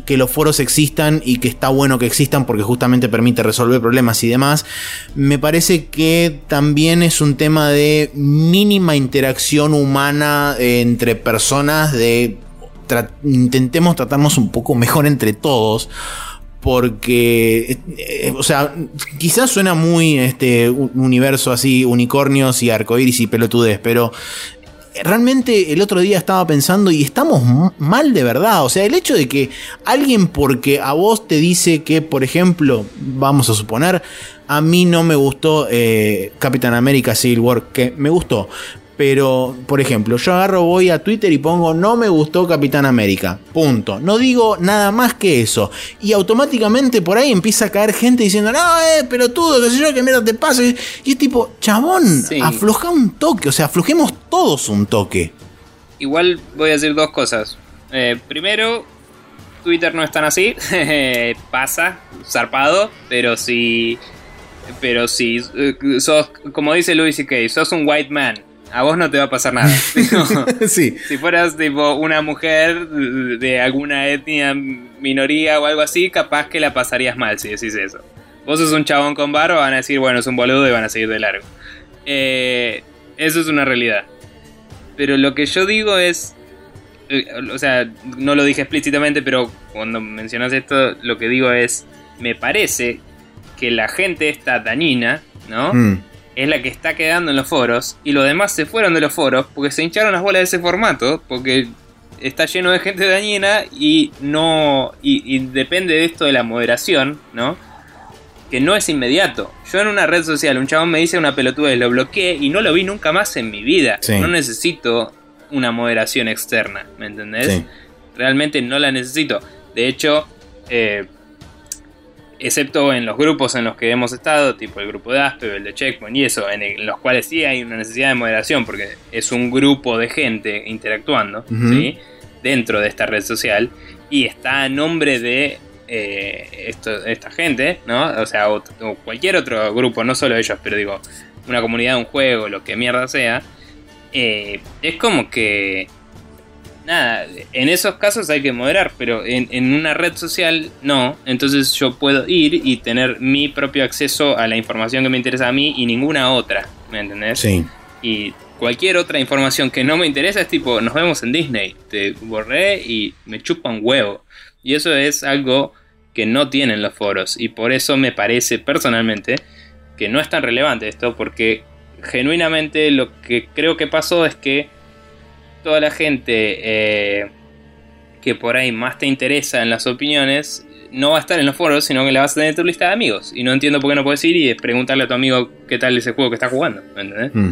Speaker 1: que los foros existan y que está bueno que existan porque justamente permite resolver problemas y demás, me parece que también es un tema de mínima interacción humana entre personas, de intentemos tratarnos un poco mejor entre todos. Porque, eh, o sea, quizás suena muy este universo así, unicornios y arcoíris y pelotudes, pero realmente el otro día estaba pensando y estamos mal de verdad. O sea, el hecho de que alguien porque a vos te dice que, por ejemplo, vamos a suponer, a mí no me gustó eh, Capitán América Civil War, que me gustó. Pero, por ejemplo, yo agarro, voy a Twitter y pongo no me gustó Capitán América. Punto. No digo nada más que eso. Y automáticamente por ahí empieza a caer gente diciendo, no, eh, pero tú, qué sé yo, que mierda te pasa. Y es tipo, chabón, afloja un toque. O sea, aflojemos todos un toque.
Speaker 2: Igual voy a decir dos cosas. Eh, primero, Twitter no es tan así. Pasa, zarpado. Pero si. Pero si eh, sos, como dice Louis C.K., sos un white man a vos no te va a pasar nada.
Speaker 1: sí.
Speaker 2: Si fueras tipo una mujer de alguna etnia minoría o algo así, capaz que la pasarías mal si decís eso. Vos sos un chabón con barro, van a decir, bueno, es un boludo y van a seguir de largo. Eh, eso es una realidad. Pero lo que yo digo es, eh, o sea, no lo dije explícitamente, pero cuando mencionas esto, lo que digo es, me parece que la gente está dañina, ¿no? Mm es la que está quedando en los foros y los demás se fueron de los foros porque se hincharon las bolas de ese formato, porque está lleno de gente dañina y no. Y, depende de esto de la moderación, ¿no? Que no es inmediato. Yo en una red social, un chabón me dice una pelotuda y lo bloqueé y no lo vi nunca más en mi vida. No necesito una moderación externa, ¿me entendés? Realmente no la necesito. De hecho, eh, excepto en los grupos en los que hemos estado, tipo el grupo de Aspe, el de Checkpoint y eso, en, los cuales sí hay una necesidad de moderación porque es un grupo de gente interactuando ¿sí? dentro de esta red social y está a nombre de eh, esta gente, ¿no? O sea, o, cualquier otro grupo, no solo ellos, pero digo, una comunidad, un juego, lo que mierda sea, eh, es como que nada, en esos casos hay que moderar, pero en, una red social no. Entonces yo puedo ir y tener mi propio acceso a la información que me interesa a mí y ninguna otra, ¿me entendés?
Speaker 1: Sí.
Speaker 2: Y cualquier otra información que no me interesa es tipo, nos vemos en Disney, te borré y me chupa un huevo. Y eso es algo que no tienen los foros y por eso me parece personalmente que no es tan relevante esto porque genuinamente lo que creo que pasó es que toda la gente eh, que por ahí más te interesa en las opiniones no va a estar en los foros, sino que la vas a tener en tu lista de amigos. Y no entiendo por qué no puedes ir y preguntarle a tu amigo qué tal ese juego que está jugando. Mm.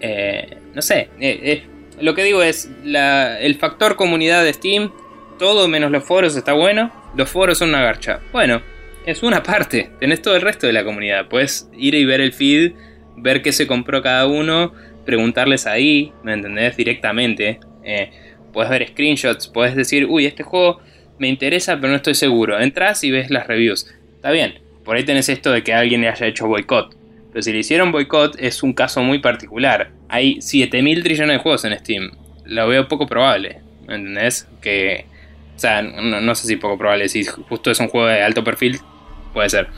Speaker 2: Eh, no sé. Eh, lo que digo es, el factor comunidad de Steam, todo menos los foros está bueno. Los foros son una garcha. Bueno, es una parte. Tenés todo el resto de la comunidad. Puedes ir y ver el feed, ver qué se compró cada uno preguntarles ahí, ¿me entendés? Directamente. Eh, puedes ver screenshots, puedes decir, uy, este juego me interesa, pero no estoy seguro. Entras y ves las reviews. Está bien, por ahí tenés esto de que alguien le haya hecho boicot. Pero si le hicieron boicot es un caso muy particular. Hay 7000 trillones de juegos en Steam. Lo veo poco probable. ¿Me entendés? Que. O sea, no, no sé si poco probable. Si justo es un juego de alto perfil, puede ser.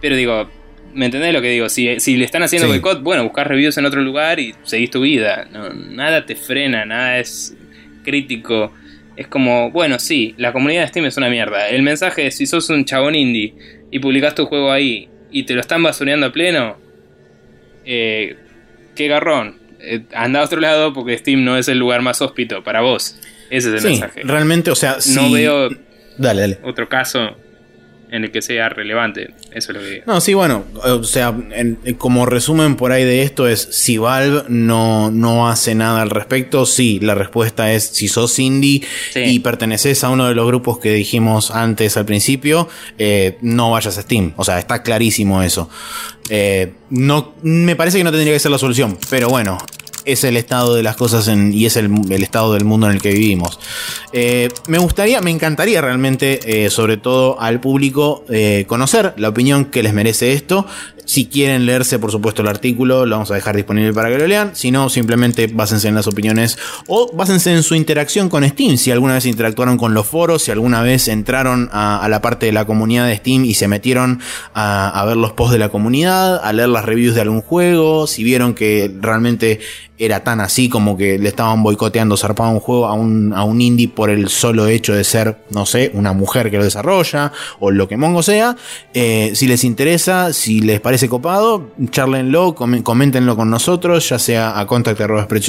Speaker 2: Pero digo, ¿Me entendés lo que digo? Si, le están haciendo boicot, bueno, buscar reviews en otro lugar y seguís tu vida. nada te frena, nada es crítico. Es como, bueno, sí, la comunidad de Steam es una mierda. El mensaje es, si sos un chabón indie y publicás tu juego ahí y te lo están basureando a pleno, eh, qué garrón. Eh, anda a otro lado porque Steam no es el lugar más hóspito para vos. Ese es el mensaje.
Speaker 1: Realmente, o sea,
Speaker 2: no veo
Speaker 1: dale, dale.
Speaker 2: otro caso en el que sea relevante. Eso es lo que
Speaker 1: No, sí, bueno, o sea, como resumen por ahí de esto es, si Valve no, no hace nada al respecto, sí, la respuesta es, si sos indie y perteneces a uno de los grupos que dijimos antes al principio, eh, no vayas a Steam. O sea, está clarísimo eso. Eh, no, me parece que no tendría que ser la solución, pero bueno, es el estado de las cosas y es el, estado del mundo en el que vivimos. Eh, me gustaría, me encantaría realmente, eh, sobre todo al público, eh, conocer la opinión que les merece esto. Si quieren leerse, por supuesto, el artículo, lo vamos a dejar disponible para que lo lean. Si no, simplemente básense en las opiniones o básense en su interacción con Steam. Si alguna vez interactuaron con los foros, si alguna vez entraron a, la parte de la comunidad de Steam y se metieron a, ver los posts de la comunidad, a leer las reviews de algún juego, si vieron que realmente era tan así como que le estaban boicoteando, zarpado un juego a un, a un indie por el solo hecho de ser, no sé, una mujer que lo desarrolla o lo que mongo sea. Eh, si les interesa, si les parece copado, charlenlo, coméntenlo con nosotros, ya sea a contact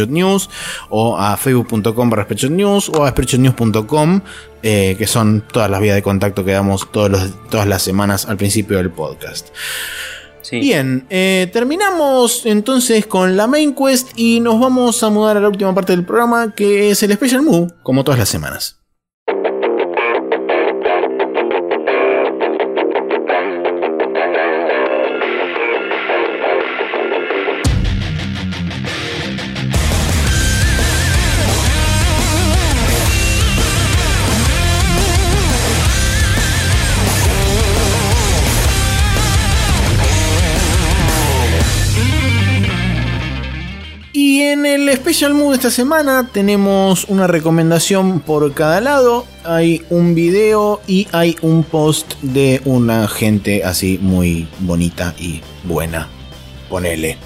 Speaker 1: News o a facebook.com barra News o a spreadshotnews.com eh, que son todas las vías de contacto que damos todos todas las semanas al principio del podcast. Bien, eh, terminamos entonces con la main quest y nos vamos a mudar a la última parte del programa que es el Special Move, como todas las semanas. Special Mood esta semana tenemos una recomendación por cada lado. Hay un video y hay un post de una gente así muy bonita y buena. Ponele.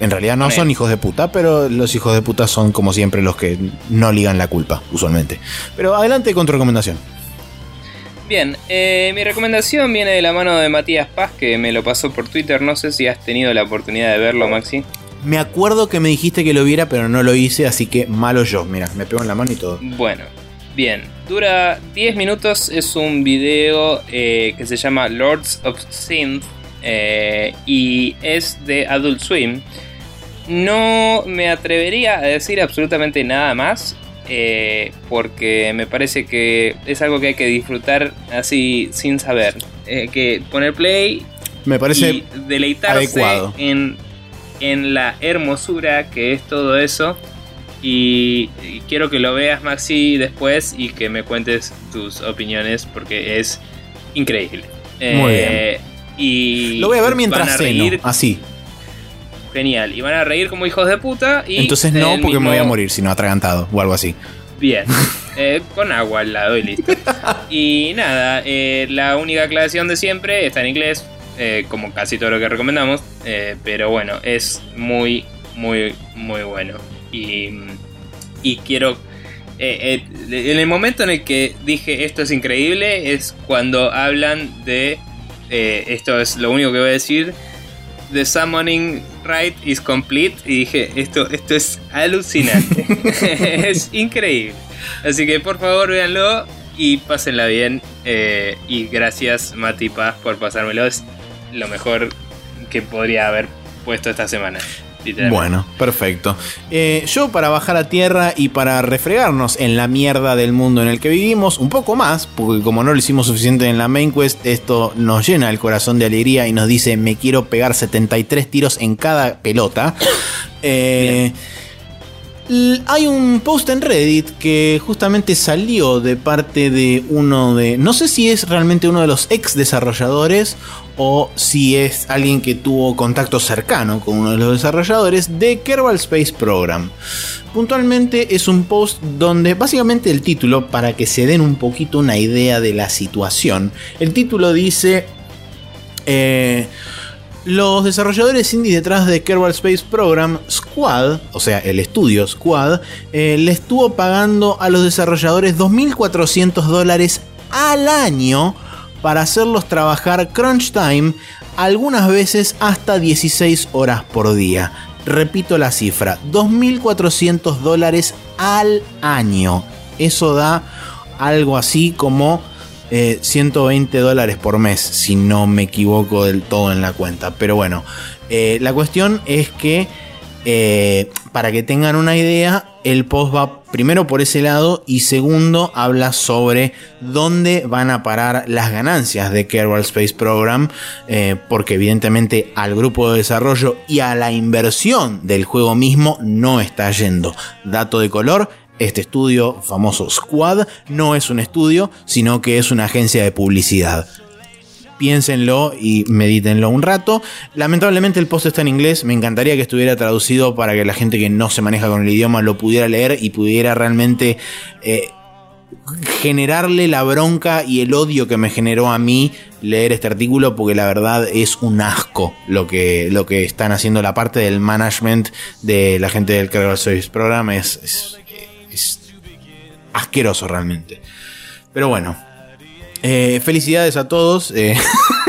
Speaker 1: En realidad no son hijos de puta, pero los hijos de puta son como siempre los que no ligan la culpa, usualmente. Pero adelante con tu recomendación.
Speaker 2: Bien, eh, mi recomendación viene de la mano de Matías Paz, que me lo pasó por Twitter. No sé si has tenido la oportunidad de verlo, Maxi.
Speaker 1: Me acuerdo que me dijiste que lo viera, pero no lo hice, así que malo yo. Mira, me pego en la mano y todo.
Speaker 2: Bueno, bien. Dura 10 minutos. Es un video eh, que se llama Lords of Synth. eh, y es de Adult Swim. No me atrevería a decir absolutamente nada más. eh, porque me parece que es algo que hay que disfrutar así sin saber. Eh, que poner play
Speaker 1: Me parece
Speaker 2: y deleitarse
Speaker 1: adecuado.
Speaker 2: en, en la hermosura que es todo eso. Y, y quiero que lo veas, Maxi, después y que me cuentes tus opiniones porque es increíble.
Speaker 1: Muy
Speaker 2: Eh, Y
Speaker 1: Lo voy a ver
Speaker 2: van
Speaker 1: mientras
Speaker 2: a
Speaker 1: ceno,
Speaker 2: reír,
Speaker 1: así.
Speaker 2: Genial. Y van a reír como hijos de puta. Y
Speaker 1: Entonces no, porque me voy a morir, sino atragantado o algo así.
Speaker 2: Bien, Eh, con agua al lado y listo. Y nada, eh, la única aclaración de siempre está en inglés, eh, como casi todo lo que recomendamos, eh, pero bueno, es muy, muy, muy bueno. Y, y quiero... eh, en el momento en el que dije esto es increíble es cuando hablan de... esto es lo único que voy a decir. The Summoning Rite is complete. Y dije, esto, esto es alucinante. es increíble. Así que por favor véanlo y pásenla bien. eh, y gracias Mati Paz por pasármelo. Es lo mejor que podría haber puesto esta semana.
Speaker 1: Bueno, perfecto. Eh, yo para bajar a tierra y para refregarnos en la mierda del mundo en el que vivimos, un poco más, porque como no lo hicimos suficiente en la main quest, esto nos llena el corazón de alegría y nos dice me quiero pegar 73 tiros en cada pelota. Eh, hay un post en Reddit que justamente salió de parte de uno de. No sé si es realmente uno de los ex desarrolladores o si es alguien que tuvo contacto cercano con uno de los desarrolladores de Kerbal Space Program. Puntualmente es un post donde básicamente el título, para que se den un poquito una idea de la situación, el título dice... eh, los desarrolladores indie detrás de Kerbal Space Program, Squad, o sea, el estudio Squad, eh, le estuvo pagando a los desarrolladores 2.400 dólares al año para hacerlos trabajar crunch time, algunas veces hasta 16 horas por día. Repito la cifra, 2.400 dólares al año. Eso da algo así como eh, 120 dólares por mes, si no me equivoco del todo en la cuenta. Pero bueno, eh, la cuestión es que, eh, para que tengan una idea, el post va primero por ese lado y segundo habla sobre dónde van a parar las ganancias de Kerbal Space Program, eh, porque evidentemente al grupo de desarrollo y a la inversión del juego mismo no está yendo. Dato de color, este estudio famoso Squad no es un estudio, sino que es una agencia de publicidad. Piénsenlo y medítenlo un rato. Lamentablemente el post está en inglés. Me encantaría que estuviera traducido para que la gente que no se maneja con el idioma lo pudiera leer y pudiera realmente eh, generarle la bronca y el odio que me generó a mí leer este artículo porque la verdad es un asco lo que, lo que están haciendo la parte del management de la gente del Kerbal Service Program es, asqueroso realmente. Pero bueno eh, felicidades a todos eh,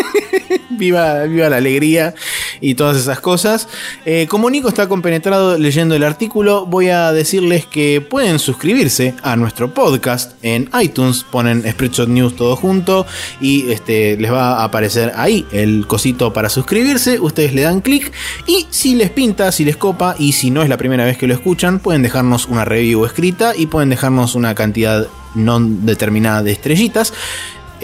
Speaker 1: viva, viva la alegría y todas esas cosas. Eh, como Nico está compenetrado leyendo el artículo, voy a decirles que pueden suscribirse a nuestro podcast en iTunes, ponen Spreadshot News todo junto y este, les va a aparecer ahí el cosito para suscribirse. Ustedes le dan clic y si les pinta, si les copa y si no es la primera vez que lo escuchan, pueden dejarnos una review escrita y pueden dejarnos una cantidad no determinada de estrellitas.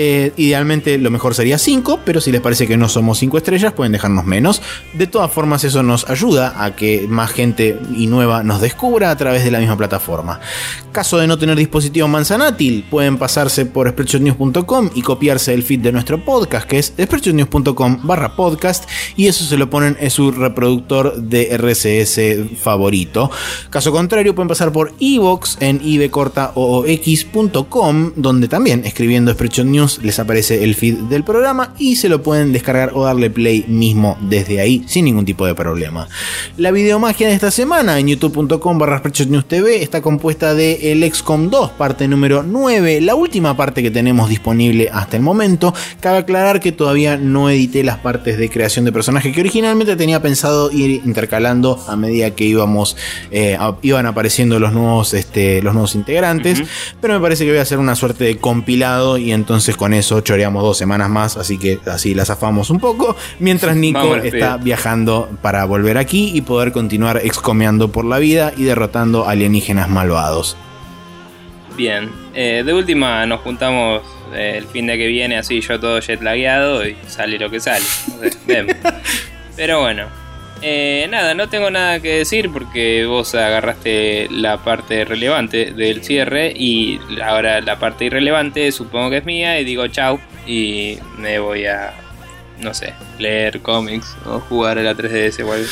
Speaker 1: Eh, idealmente lo mejor sería 5, pero si les parece que no somos 5 estrellas, pueden dejarnos menos. De todas formas, eso nos ayuda a que más gente y nueva nos descubra a través de la misma plataforma. Caso de no tener dispositivo manzanátil, pueden pasarse por spreadshotnews.com y copiarse el feed de nuestro podcast, que es spreadshotnews.com barra podcast, y eso se lo ponen en su reproductor de RSS favorito. Caso contrario, pueden pasar por iVoox en ibcortaoox.com, donde también escribiendo Spreadshot News les aparece el feed del programa y se lo pueden descargar o darle play mismo desde ahí sin ningún tipo de problema. La videomagia de esta semana en youtube.com barra News TV está compuesta de el XCOM 2, parte número 9, la última parte que tenemos disponible hasta el momento. Cabe aclarar que todavía no edité las partes de creación de personaje que originalmente tenía pensado ir intercalando a medida que íbamos, eh, iban apareciendo los nuevos, este, los nuevos integrantes. Pero me parece que voy a hacer una suerte de compilado y entonces con eso choreamos dos semanas más, así que así la zafamos un poco. Mientras Nico está viajando para volver aquí y poder continuar excomeando por la vida y derrotando alienígenas malvados.
Speaker 2: Bien, eh, de última nos juntamos eh, el fin de que viene así yo todo jetlagueado y sale lo que sale. Pero bueno, eh, nada, no tengo nada que decir porque vos agarraste la parte relevante del cierre y ahora la parte irrelevante supongo que es mía y digo chau y me voy a no sé, leer cómics o jugar a la 3DS o algo.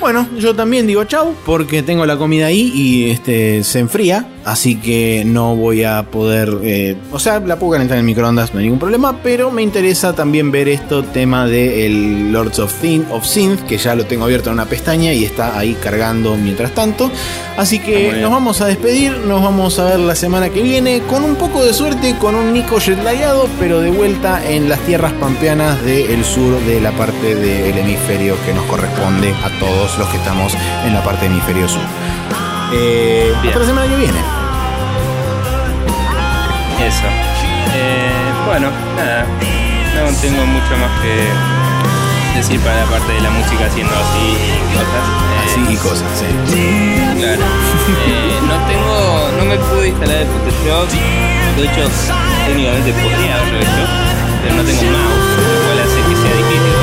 Speaker 1: Bueno, yo también digo chau porque tengo la comida ahí y este se enfría, así que no voy a poder, eh, o sea, la puedo calentar en el microondas, no hay ningún problema, pero me interesa también ver esto tema de el Lords of, Thin, of Synth, que ya lo tengo abierto en una pestaña y está ahí cargando mientras tanto. Así que nos vamos a despedir, nos vamos a ver la semana que viene con un poco de suerte, con un Nico jetlayado, pero de vuelta en las tierras pampeanas del sur de la parte del hemisferio que nos corresponde a todos los que estamos en la parte del hemisferio sur. Eh, hasta la semana que viene.
Speaker 2: Eso. Eh, bueno, nada. No tengo mucho más que decir para la parte de la música haciendo así cosas.
Speaker 1: así y cosas, sí.
Speaker 2: Claro. Eh, no tengo. No me pude instalar el Photoshop. De hecho, técnicamente podría haberlo hecho. Pero no tengo mouse, lo cual hace que sea difícil